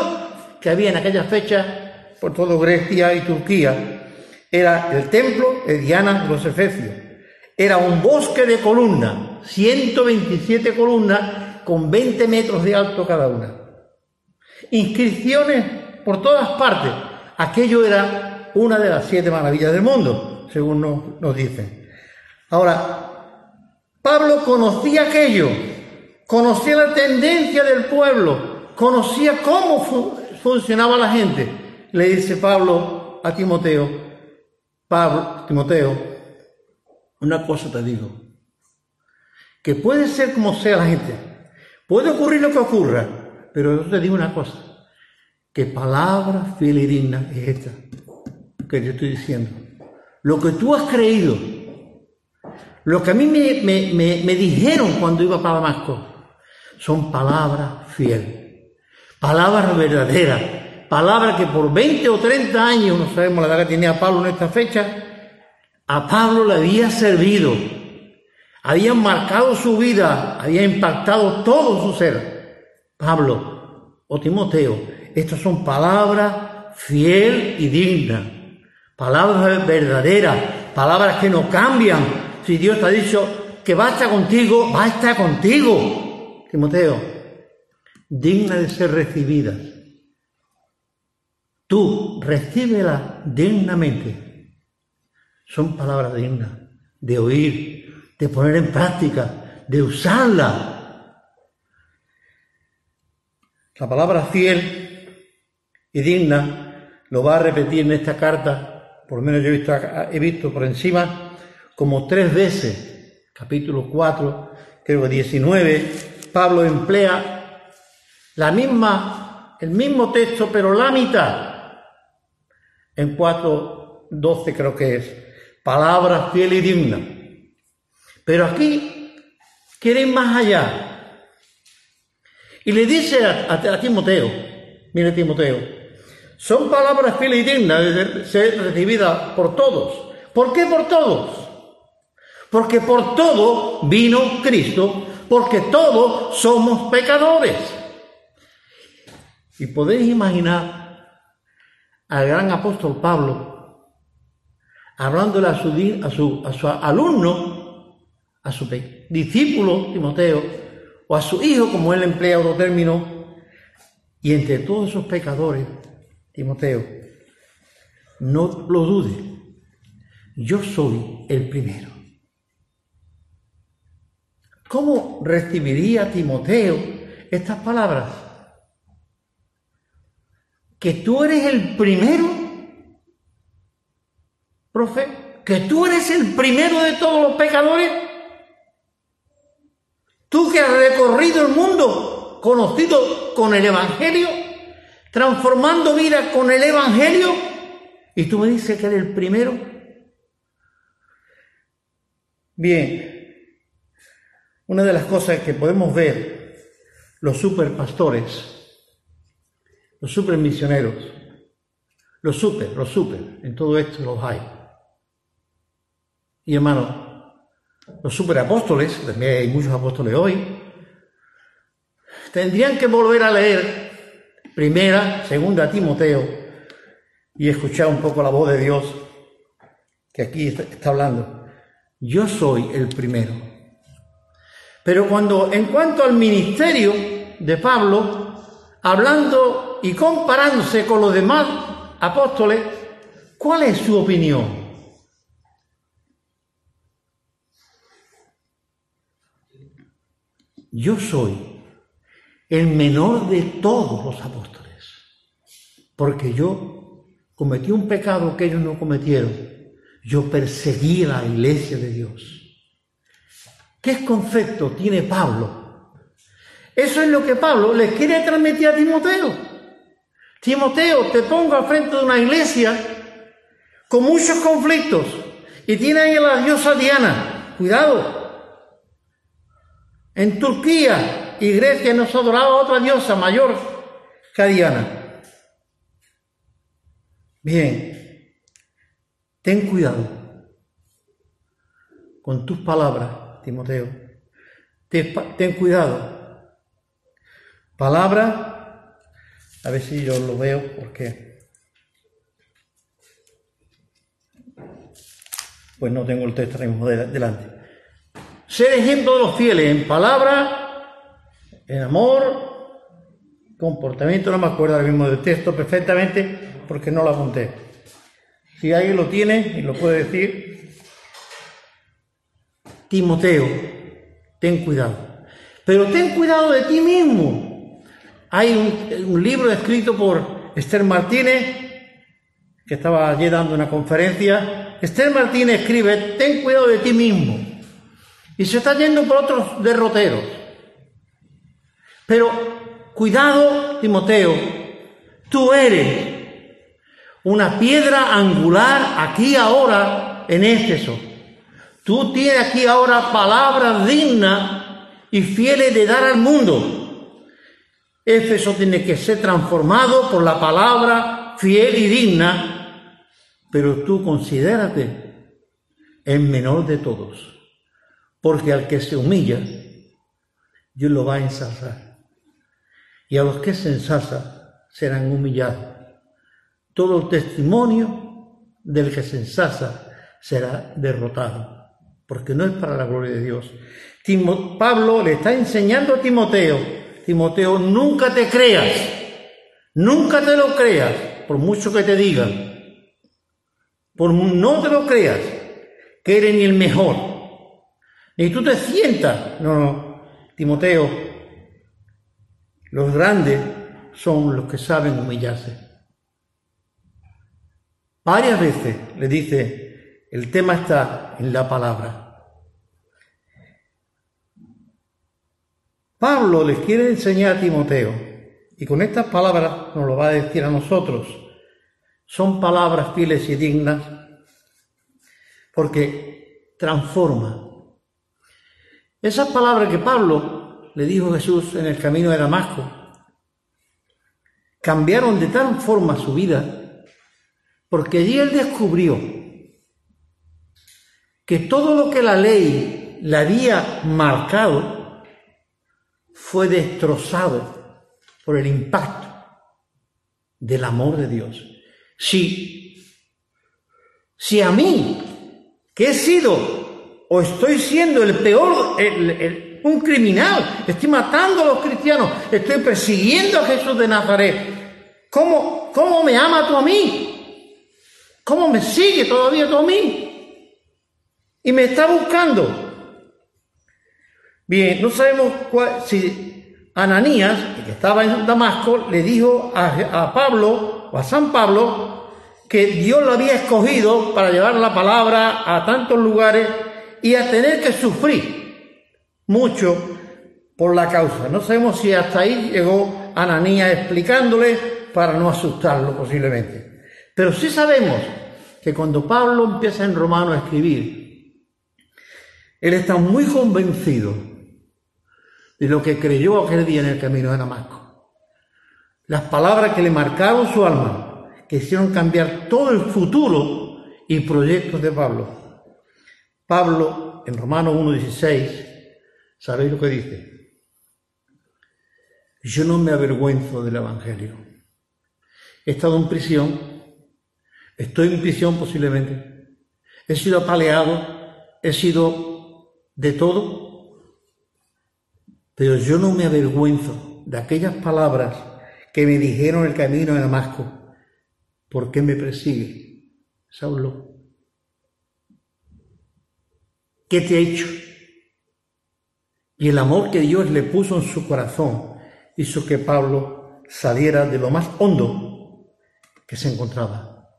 que había en aquella fecha por todo Grecia y Turquía era el templo de Diana de los Efesios. Era un bosque de columnas, 127 columnas con 20 metros de alto cada una inscripciones por todas partes. Aquello era una de las siete maravillas del mundo, según nos, dicen. Ahora, Pablo conocía aquello, conocía la tendencia del pueblo, conocía cómo funcionaba la gente. Le dice Pablo a Timoteo, Pablo, Timoteo, una cosa te digo, que puede ser como sea la gente, puede ocurrir lo que ocurra, pero yo te digo una cosa, que palabra fiel y es esta que te estoy diciendo. Lo que tú has creído, lo que a mí me, dijeron cuando iba para Damasco, son palabras fieles, palabras verdaderas, palabras que por 20 o 30 años, no sabemos la edad que tenía Pablo en esta fecha, a Pablo le había servido, habían marcado su vida, había impactado todo su ser. Pablo o Timoteo, estas son palabras fiel y dignas, palabras verdaderas, palabras que no cambian. Si Dios te ha dicho que basta contigo, basta contigo, Timoteo, digna de ser recibida. Tú recíbela dignamente. Son palabras dignas de oír, de poner en práctica, de usarla. La palabra fiel y digna lo va a repetir en esta carta, por lo menos yo he visto, visto por encima, como tres veces. Capítulo 4, creo que 19, Pablo emplea la misma, el mismo texto, pero la mitad en 4.12 creo que es, palabra fiel y digna. Pero aquí quieren más allá. Y le dice a, Timoteo, mire Timoteo, son palabras fieles y dignas de ser recibidas por todos. ¿Por qué por todos? Porque por todo vino Cristo, porque todos somos pecadores. Y podéis imaginar al gran apóstol Pablo, hablándole a su, a su, a su alumno, a su discípulo Timoteo, o a su hijo, como él emplea otro término, y entre todos esos pecadores, Timoteo, no lo dude, yo soy el primero. ¿Cómo recibiría Timoteo estas palabras? que tú eres el primero, profe, que tú eres el primero de todos los pecadores. Tú que has recorrido el mundo conocido con el Evangelio, transformando vida con el Evangelio, y tú me dices que eres el primero. Bien, una de las cosas que podemos ver los superpastores los super misioneros, los super, los super, en todo esto los hay. Y hermano, los super apóstoles, también hay muchos apóstoles hoy, tendrían que volver a leer primera, segunda Timoteo y escuchar un poco la voz de Dios que aquí está hablando. Yo soy el primero. Pero cuando, en cuanto al ministerio de Pablo, hablando y comparándose con los demás apóstoles, ¿cuál es su opinión? Yo soy el menor de todos los apóstoles, porque yo cometí un pecado que ellos no cometieron. Yo perseguí la iglesia de Dios. ¿Qué concepto tiene Pablo? Eso es lo que Pablo les quiere transmitir a Timoteo. Timoteo, te pongo al frente de una iglesia con muchos conflictos y tiene ahí a la diosa Diana. Cuidado. En Turquía y Grecia nos adoraba otra diosa mayor que Diana. Bien, ten cuidado con tus palabras, Timoteo. Ten, cuidado. Palabra a ver si yo lo veo porque... Pues no tengo el texto delante. Ser ejemplo de los fieles en palabra, en amor, comportamiento, no me acuerdo ahora mismo del texto perfectamente porque no lo apunté. Si alguien lo tiene y lo puede decir, Timoteo, ten cuidado. Pero ten cuidado de ti mismo, hay un, libro escrito por Esther Martínez, que estaba allí dando una conferencia. Esther Martínez escribe, ten cuidado de ti mismo. Y se está yendo por otros derroteros. Pero cuidado, Timoteo, tú eres una piedra angular aquí ahora en Éfeso. Tú tienes aquí ahora palabras dignas y fieles de dar al mundo. Éfeso tiene que ser transformado por la palabra fiel y digna, pero tú considérate el menor de todos, porque al que se humilla, Dios lo va a ensalzar, y a los que se ensalzan serán humillados. Todo el testimonio del que se ensalza será derrotado, porque no es para la gloria de Dios. Pablo le está enseñando a Timoteo, Timoteo, nunca te creas, nunca te lo creas, por mucho que te digan, por no te lo creas, que eres ni el mejor, ni tú te sientas, no, no, Timoteo, los grandes son los que saben humillarse. Varias veces le dice, el tema está en la palabra. Pablo les quiere enseñar a Timoteo, y con estas palabras nos lo va a decir a nosotros. Son palabras fieles y dignas, porque transforma. Esas palabras que Pablo le dijo a Jesús en el camino de Damasco, cambiaron de tal forma su vida, porque allí él descubrió que todo lo que la ley le había marcado fue destrozado por el impacto del amor de Dios. Si, si a mí, que he sido o estoy siendo el peor, un criminal, estoy matando a los cristianos, estoy persiguiendo a Jesús de Nazaret. ¿Cómo, cómo me ama tú a mí? ¿Cómo me sigue todavía tú a mí? Y me está buscando. Bien, no sabemos cuál, si Ananías, que estaba en Damasco, le dijo a, a Pablo o a San Pablo que Dios lo había escogido para llevar la palabra a tantos lugares y a tener que sufrir mucho por la causa. No sabemos si hasta ahí llegó Ananías explicándole para no asustarlo posiblemente. Pero sí sabemos que cuando Pablo empieza en Romano a escribir, él está muy convencido de lo que creyó aquel día en el camino de Damasco. Las palabras que le marcaron su alma, que hicieron cambiar todo el futuro y proyectos de Pablo. Pablo, en Romanos 1.16, ¿Sabéis lo que dice? Yo no me avergüenzo del Evangelio. He estado en prisión, estoy en prisión posiblemente, he sido apaleado, he sido de todo, pero yo no me avergüenzo de aquellas palabras que me dijeron el camino de Damasco. ¿Por qué me persigue? Saulo, ¿qué te ha hecho? Y el amor que Dios le puso en su corazón hizo que Pablo saliera de lo más hondo que se encontraba.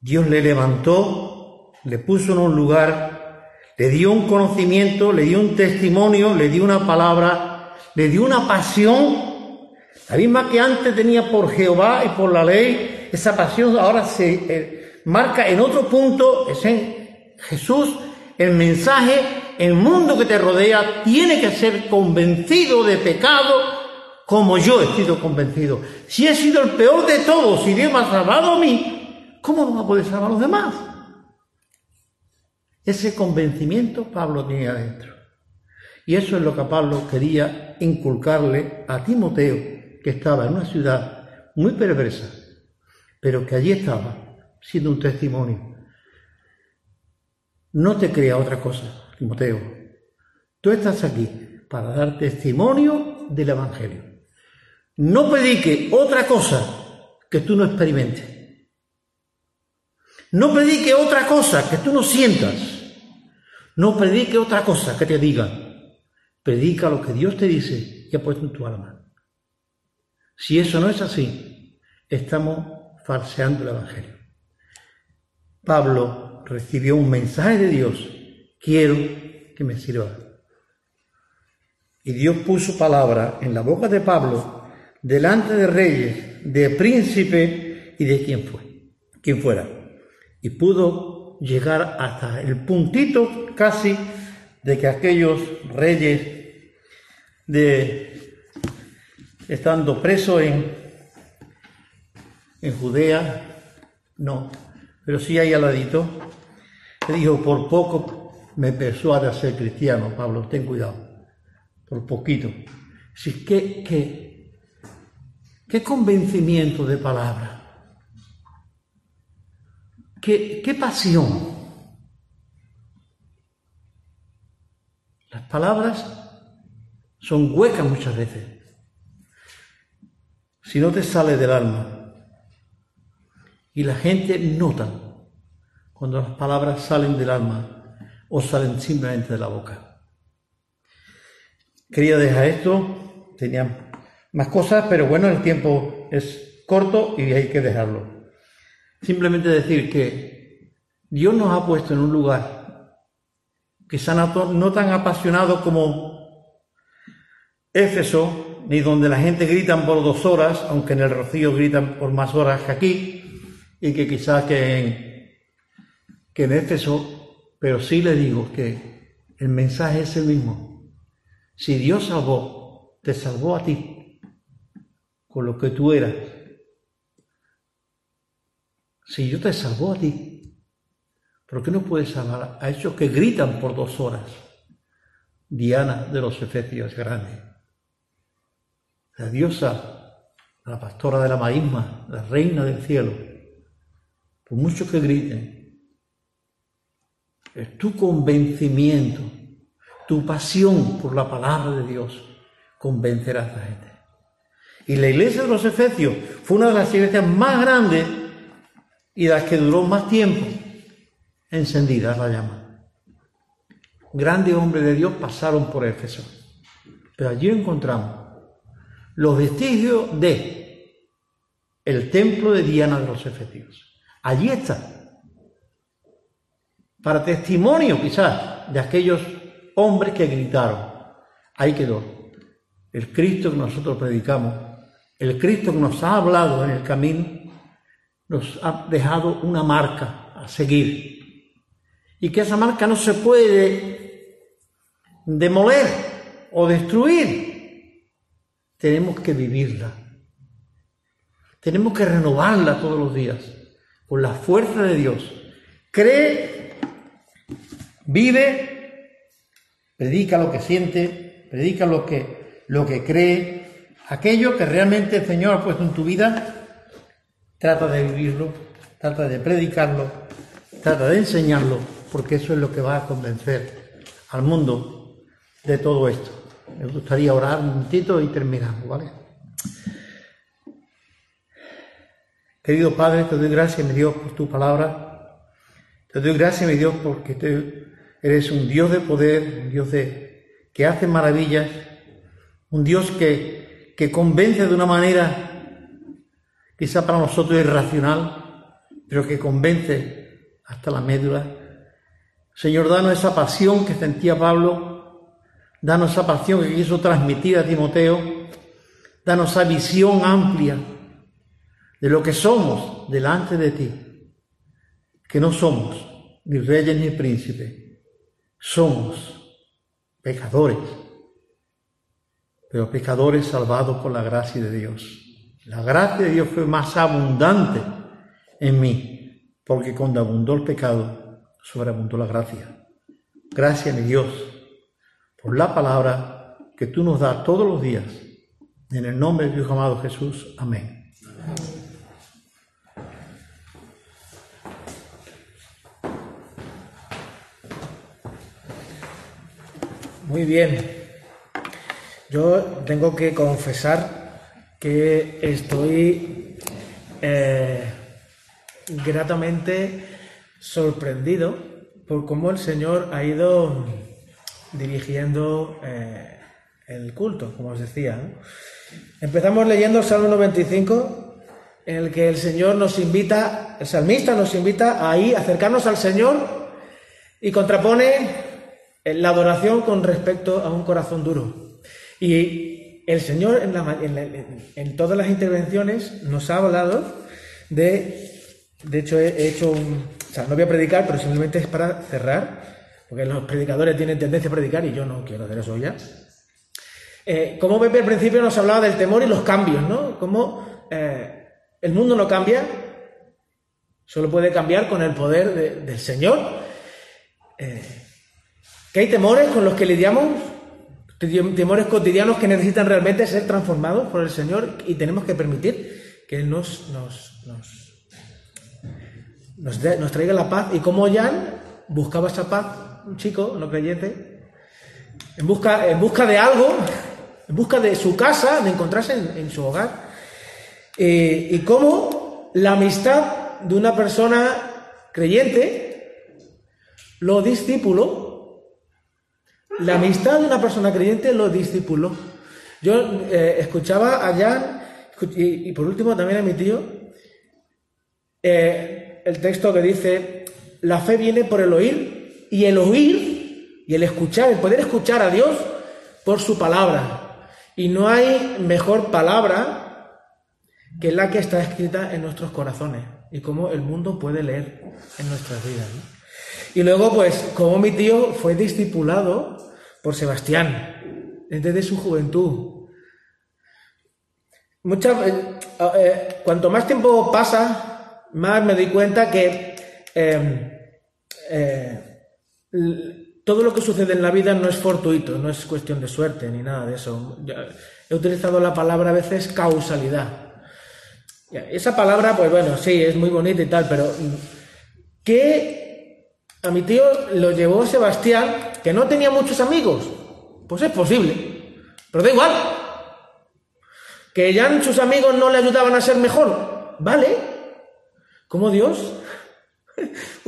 Dios le levantó, le puso en un lugar, le dio un conocimiento, le dio un testimonio, le dio una palabra, le dio una pasión, la misma que antes tenía por Jehová y por la ley, esa pasión ahora se eh, marca en otro punto, es en Jesús, el mensaje el mundo que te rodea tiene que ser convencido de pecado como yo he sido convencido. Si he sido el peor de todos y Dios me ha salvado a mí, ¿cómo no va a poder salvar a los demás? Ese convencimiento Pablo tenía dentro. Y eso es lo que Pablo quería inculcarle a Timoteo, que estaba en una ciudad muy perversa, pero que allí estaba siendo un testimonio. No te crea otra cosa. Timoteo, tú estás aquí para dar testimonio del Evangelio. No predique otra cosa que tú no experimentes. No predique otra cosa que tú no sientas. No predique otra cosa que te digan. Predica lo que Dios te dice y ha puesto en tu alma. Si eso no es así, estamos falseando el Evangelio. Pablo recibió un mensaje de Dios quiero que me sirva. Y Dios puso palabra en la boca de Pablo, delante de reyes, de príncipe y de quien fue, fuera. Y pudo llegar hasta el puntito casi de que aquellos reyes de estando presos en, en Judea, no, pero sí ahí al ladito, le dijo, por poco me persuade a ser cristiano, Pablo, ten cuidado, por poquito. Sí, qué, qué, qué convencimiento de palabra, qué, qué pasión, Las palabras son huecas muchas veces. Si no te sale del alma y la gente nota cuando las palabras salen del alma o salen simplemente de la boca. Quería dejar esto, tenía más cosas, pero bueno, el tiempo es corto y hay que dejarlo. Simplemente decir que Dios nos ha puesto en un lugar quizá no tan apasionado como Éfeso, ni donde la gente grita por dos horas, aunque en el Rocío gritan por más horas que aquí, y que quizás que en, que en Éfeso, pero sí le digo que el mensaje es el mismo. Si Dios salvó, te salvó a ti, con lo que tú eras, si yo te salvó a ti, ¿por qué no puedes salvar a esos que gritan por dos horas? Diana de los Efesios grande. La diosa, la pastora de la maísma, la reina del cielo. Por mucho que griten, tu convencimiento, tu pasión por la palabra de Dios convencerá a esta gente. Y la iglesia de los Efesios fue una de las iglesias más grandes y las que duró más tiempo encendida la llama. Grandes hombres de Dios pasaron por Éfeso, pero allí encontramos los vestigios de el templo de Diana de los Efesios. Allí está, para testimonio quizás de aquellos hombres que gritaron. Ahí quedó el Cristo que nosotros predicamos, el Cristo que nos ha hablado en el camino nos ha dejado una marca a seguir. Y que esa marca no se puede demoler o destruir. Tenemos que vivirla. Tenemos que renovarla todos los días con la fuerza de Dios. Cree, vive, predica lo que siente, predica lo que, lo que cree, aquello que realmente el Señor ha puesto en tu vida trata de vivirlo, trata de predicarlo, trata de enseñarlo, porque eso es lo que va a convencer al mundo de todo esto. Me gustaría orar un momentito y terminamos, ¿vale? Querido Padre, te doy gracias, mi Dios, por tu palabra. Te doy gracias, mi Dios, porque tú eres un Dios de poder, un Dios de, que hace maravillas, un Dios que, que convence de una manera quizá para nosotros es racional, pero que convence hasta la médula. Señor, danos esa pasión que sentía Pablo, danos esa pasión que quiso transmitir a Timoteo, danos esa visión amplia de lo que somos delante de ti, que no somos ni reyes ni príncipes, somos pecadores, pero pecadores salvados por la gracia de Dios. La gracia de Dios fue más abundante en mí, porque cuando abundó el pecado, sobreabundó la gracia. Gracias, mi Dios, por la palabra que tú nos das todos los días. En el nombre de Dios amado Jesús. Amén. Muy bien. Yo tengo que confesar que estoy eh, gratamente sorprendido por cómo el Señor ha ido dirigiendo eh, el culto, como os decía. Empezamos leyendo el Salmo 95, en el que el Señor nos invita, el salmista nos invita a ir, acercarnos al Señor y contrapone la adoración con respecto a un corazón duro. Y el Señor en, todas las intervenciones nos ha hablado de, de hecho he hecho un, o sea, no voy a predicar, pero simplemente es para cerrar, porque los predicadores tienen tendencia a predicar y yo no quiero hacer eso ya. Eh, como Pepe al principio nos hablaba del temor y los cambios, ¿no? Cómo eh, el mundo no cambia, solo puede cambiar con el poder del Señor. Eh, que hay temores con los que lidiamos temores cotidianos que necesitan realmente ser transformados por el Señor y tenemos que permitir que Él nos, nos, nos, traiga la paz. Y como Jan buscaba esa paz, un chico no creyente, en busca, en busca de algo, en busca de su casa, de encontrarse en, en su hogar. Eh, y cómo la amistad de una persona creyente lo discípulo, la amistad de una persona creyente lo discípulo. Yo eh, escuchaba a Jan y, por último también a mi tío eh, el texto que dice, la fe viene por el oír y el oír y el escuchar, el poder escuchar a Dios por su palabra. Y no hay mejor palabra que la que está escrita en nuestros corazones y cómo el mundo puede leer en nuestras vidas. Y luego, pues, como mi tío fue discipulado por Sebastián desde su juventud. Muchas, eh, eh, cuanto más tiempo pasa, más me doy cuenta que eh, todo lo que sucede en la vida no es fortuito, no es cuestión de suerte ni nada de eso. He utilizado la palabra a veces causalidad. Esa palabra, pues bueno, sí, es muy bonita y tal, pero mm, ¿qué a mi tío lo llevó Sebastián, que no tenía muchos amigos? Pues es posible, pero da igual. Que ya sus amigos no le ayudaban a ser mejor, ¿vale? Como Dios,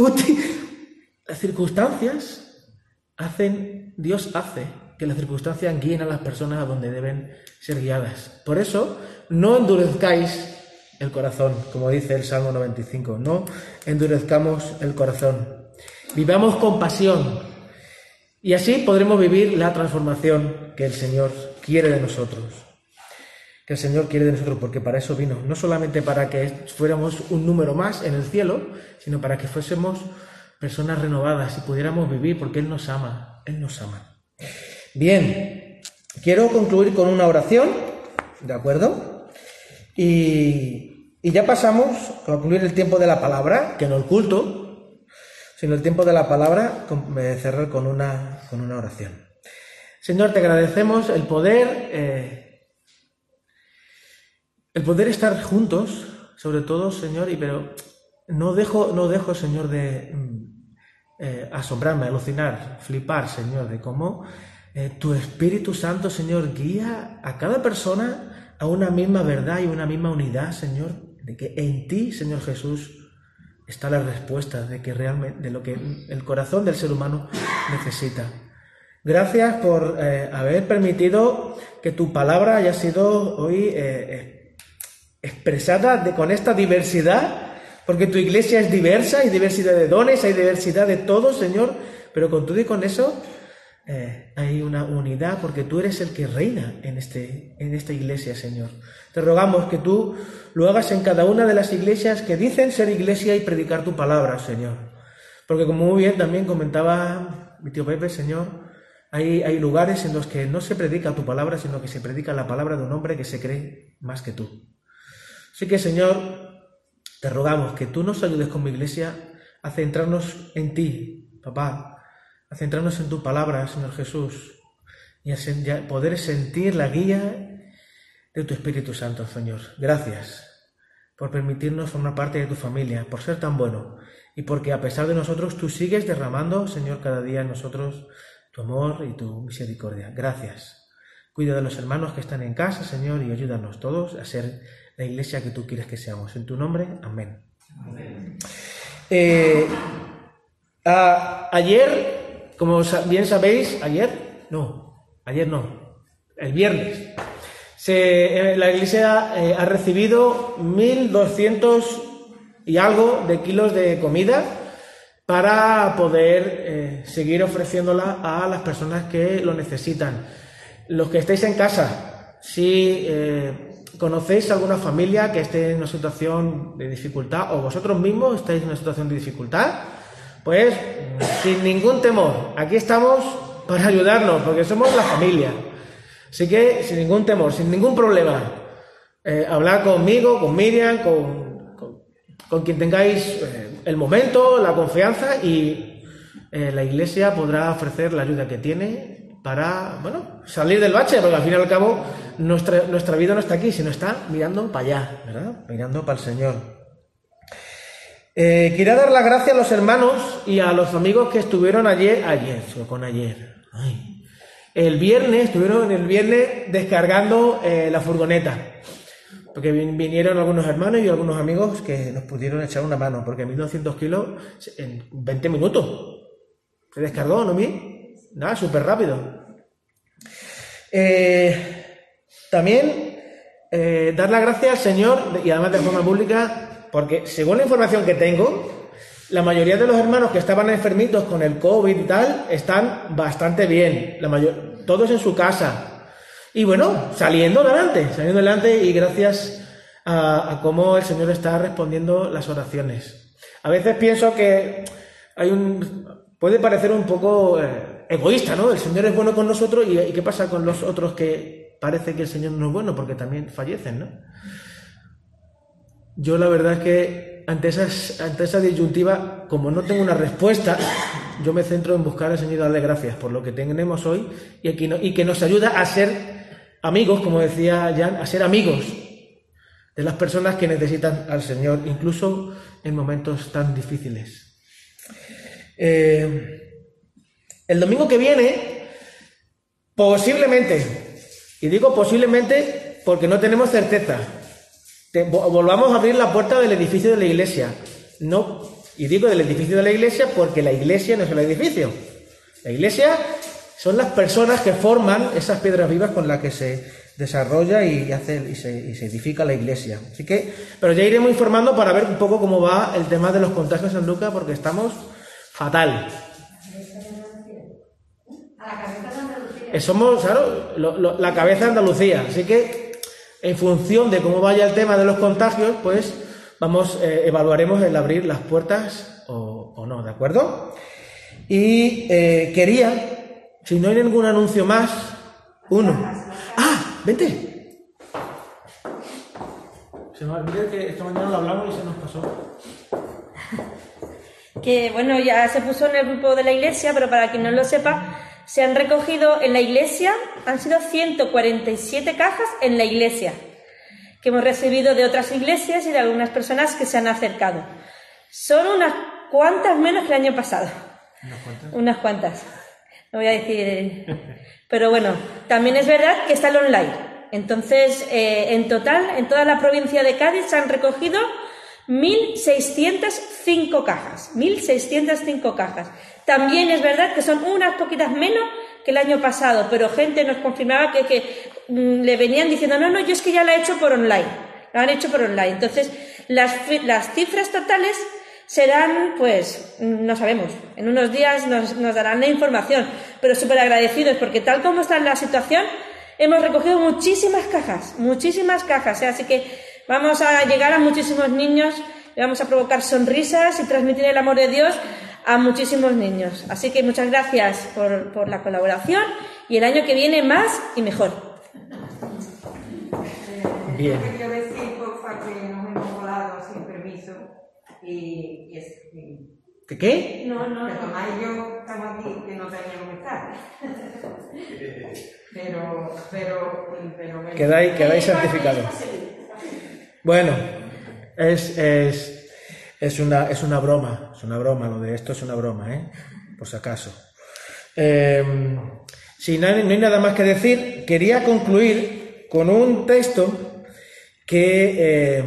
las circunstancias hacen, Dios hace que las circunstancias guíen a las personas a donde deben ser guiadas. Por eso, no endurezcáis el corazón, como dice el Salmo 95, no endurezcamos el corazón. Vivamos con pasión y así podremos vivir la transformación que el Señor quiere de nosotros que el Señor quiere de nosotros, porque para eso vino, no solamente para que fuéramos un número más en el cielo, sino para que fuésemos personas renovadas y pudiéramos vivir, porque Él nos ama, Él nos ama. Bien, quiero concluir con una oración, ¿de acuerdo? Y, ya pasamos a concluir el tiempo de la palabra, que no el culto, sino el tiempo de la palabra, eh, cerrar con una, con una oración. Señor, te agradecemos el poder... eh, el poder estar juntos, sobre todo, Señor, y pero no dejo, no dejo, Señor, de mm, eh, asombrarme, alucinar, flipar, Señor, de cómo tu Espíritu Santo, Señor, guía a cada persona a una misma verdad y una misma unidad, Señor, de que en ti, Señor Jesús, está la respuesta de que realmente, de lo que el corazón del ser humano necesita. Gracias por eh, haber permitido que tu palabra haya sido hoy eh, expresada de- con esta diversidad, porque tu iglesia es diversa, hay diversidad de dones, hay diversidad de todo, Señor, pero con todo y con eso eh, hay una unidad, porque tú eres el que reina en, este, en esta iglesia, Señor. Te rogamos que tú lo hagas en cada una de las iglesias que dicen ser iglesia y predicar tu palabra, Señor. Porque como muy bien también comentaba mi tío Pepe, Señor, hay, hay lugares en los que no se predica tu palabra, sino que se predica la palabra de un hombre que se cree más que tú. Así que, Señor, te rogamos que tú nos ayudes como iglesia a centrarnos en ti, papá, a centrarnos en tu palabra, Señor Jesús, y a poder sentir la guía de tu Espíritu Santo, Señor. Gracias por permitirnos formar parte de tu familia, por ser tan bueno y porque a pesar de nosotros tú sigues derramando, Señor, cada día en nosotros tu amor y tu misericordia. Gracias. Cuida de los hermanos que están en casa, Señor, y ayúdanos todos a ser la iglesia que tú quieres que seamos. En tu nombre, amén. Eh, ayer, como bien sabéis, ayer, no, ayer no, el viernes, se- eh, la iglesia eh, ha recibido 1.200 y algo de kilos de comida para poder eh, seguir ofreciéndola a las personas que lo necesitan. Los que estáis en casa, si conocéis alguna familia que esté en una situación de dificultad o vosotros mismos estáis en una situación de dificultad, pues sin ningún temor, aquí estamos para ayudarnos, porque somos la familia. Así que sin ningún temor, sin ningún problema, eh, conmigo, con Miriam, con, con, quien tengáis eh, el momento, la confianza y eh, la iglesia podrá ofrecer la ayuda que tiene para, bueno, salir del bache, porque al fin y al cabo nuestra, nuestra vida no está aquí, sino está mirando para allá, ¿verdad? Mirando para el Señor. Eh, quería dar las gracias a los hermanos y a los amigos que estuvieron ayer, ayer, solo con ayer, ay, El viernes, estuvieron el viernes descargando eh, la furgoneta. Porque vin- vinieron algunos hermanos y algunos amigos que nos pudieron echar una mano. Porque 1200 kilos en 20 minutos. Se descargó, ¿no vi? Nada, súper rápido. Eh, también eh, dar las gracias al Señor, y además de forma pública, porque según la información que tengo, la mayoría de los hermanos que estaban enfermitos con el COVID y tal, están bastante bien. La mayor, todos en su casa. Y bueno, saliendo adelante, saliendo adelante y gracias a, cómo el Señor está respondiendo las oraciones. A veces pienso que hay un puede parecer un poco eh, egoísta, ¿no? El Señor es bueno con nosotros y, y ¿qué pasa con los otros que parece que el Señor no es bueno porque también fallecen, ¿no? Yo la verdad es que ante, esas, ante esa disyuntiva, como no tengo una respuesta, yo me centro en buscar al Señor y darle gracias por lo que tenemos hoy y, aquí no- y que nos ayuda a ser amigos, como decía Jan, a ser amigos de las personas que necesitan al Señor, incluso en momentos tan difíciles. Eh, el domingo que viene, posiblemente, y digo posiblemente porque no tenemos certeza, te- vo- volvamos a abrir la puerta del edificio de la iglesia. No, y digo del edificio de la iglesia porque la iglesia no es el edificio. La iglesia son las personas que forman esas piedras vivas con las que se desarrolla y, hace, y, se, y se edifica la iglesia. Así que, pero ya iremos informando para ver un poco cómo va el tema de los contagios en Lucas porque estamos fatal. Eh, Somos, claro, lo- lo- la cabeza de Andalucía. Así que, en función de cómo vaya el tema de los contagios, pues vamos, eh, evaluaremos el abrir las puertas o, o no, ¿de acuerdo? Y eh, quería, si no hay ningún anuncio más, uno. ¡Ah! ¡Vente! Se me olvidó que esta mañana lo hablamos y se nos pasó. que bueno, ya se puso en el grupo de la iglesia, pero para quien no lo sepa, se han recogido en la iglesia, han sido 147 cajas en la iglesia, que hemos recibido de otras iglesias y de algunas personas que se han acercado. Son unas cuantas menos que el año pasado. Unas cuantas. No voy a decir. Pero bueno, también es verdad que está el online. Entonces, eh, en total, en toda la provincia de Cádiz se han recogido 1.605 cajas. 1.605 cajas. También es verdad que son unas poquitas menos que el año pasado, pero gente nos confirmaba que, que, mm, le venían diciendo, no, no, yo es que ya la he hecho por online. Lo han hecho por online. Entonces, las, las cifras totales serán, pues, mm, no sabemos. En unos días nos, nos darán la información, pero súper agradecidos porque tal como está la situación, hemos recogido muchísimas cajas, muchísimas cajas. ¿eh? Así que vamos a llegar a muchísimos niños, y vamos a provocar sonrisas y transmitir el amor de Dios a muchísimos niños. Así que muchas gracias por, por la colaboración y el año que viene más y mejor. Bien. Quería decir, porfa, que nos hemos volado sin permiso y, y, es- y- ¿Qué qué? No, no, Tomás y yo estamos aquí que no teníamos que estar. Pero, pero, pero. Quedáis, quedáis certificados. Bueno, es, es, es, una, es una broma, es una broma, lo de esto es una broma, ¿eh? Por si acaso. Eh, si no hay, nada más que decir, quería concluir con un texto que, eh,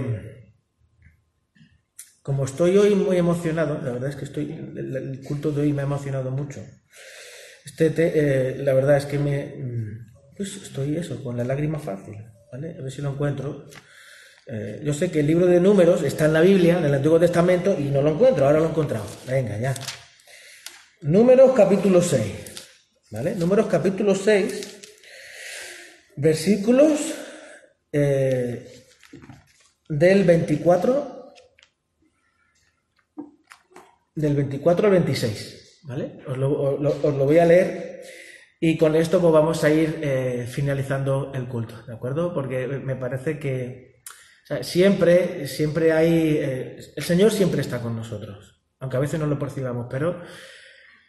como estoy hoy muy emocionado, la verdad es que estoy, el, el culto de hoy me ha emocionado mucho. Este te- eh, la verdad es que me, mm, pues estoy eso, con la lágrima fácil, ¿vale? A ver si lo encuentro. Eh, yo sé que el libro de números está en la Biblia, en el Antiguo Testamento, y no lo encuentro, ahora lo he encontrado. Venga, ya. Números capítulo 6, ¿vale? Números capítulo 6, versículos eh, del 24, del 24 al 26, ¿vale? Os lo, os lo- voy a leer y con esto pues vamos a ir eh, finalizando el culto, ¿de acuerdo? Porque me parece que siempre, siempre hay, eh, el Señor siempre está con nosotros, aunque a veces no lo percibamos, pero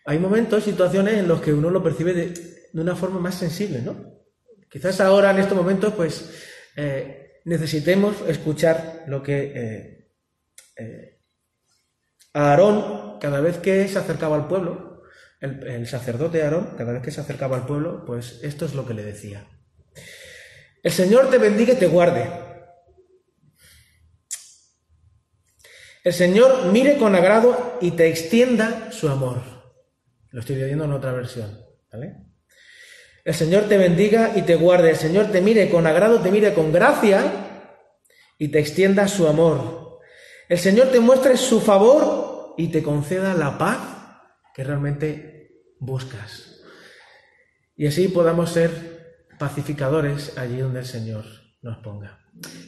hay momentos, situaciones en los que uno lo percibe de, de una forma más sensible, ¿no? Quizás ahora, en estos momentos, pues eh, necesitemos escuchar lo que eh, Aarón, cada vez que se acercaba al pueblo, el, el sacerdote Aarón, cada vez que se acercaba al pueblo, pues esto es lo que le decía. El Señor te bendiga y te guarde. El Señor mire con agrado y te extienda su amor. Lo estoy leyendo en otra versión, ¿vale? El Señor te bendiga y te guarde. El Señor te mire con agrado, te mire con gracia y te extienda su amor. El Señor te muestre su favor y te conceda la paz que realmente buscas. Y así podamos ser pacificadores allí donde el Señor nos ponga.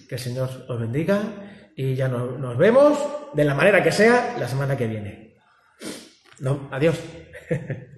Que el Señor os bendiga y ya nos, nos vemos de la manera que sea la semana que viene. No, adiós.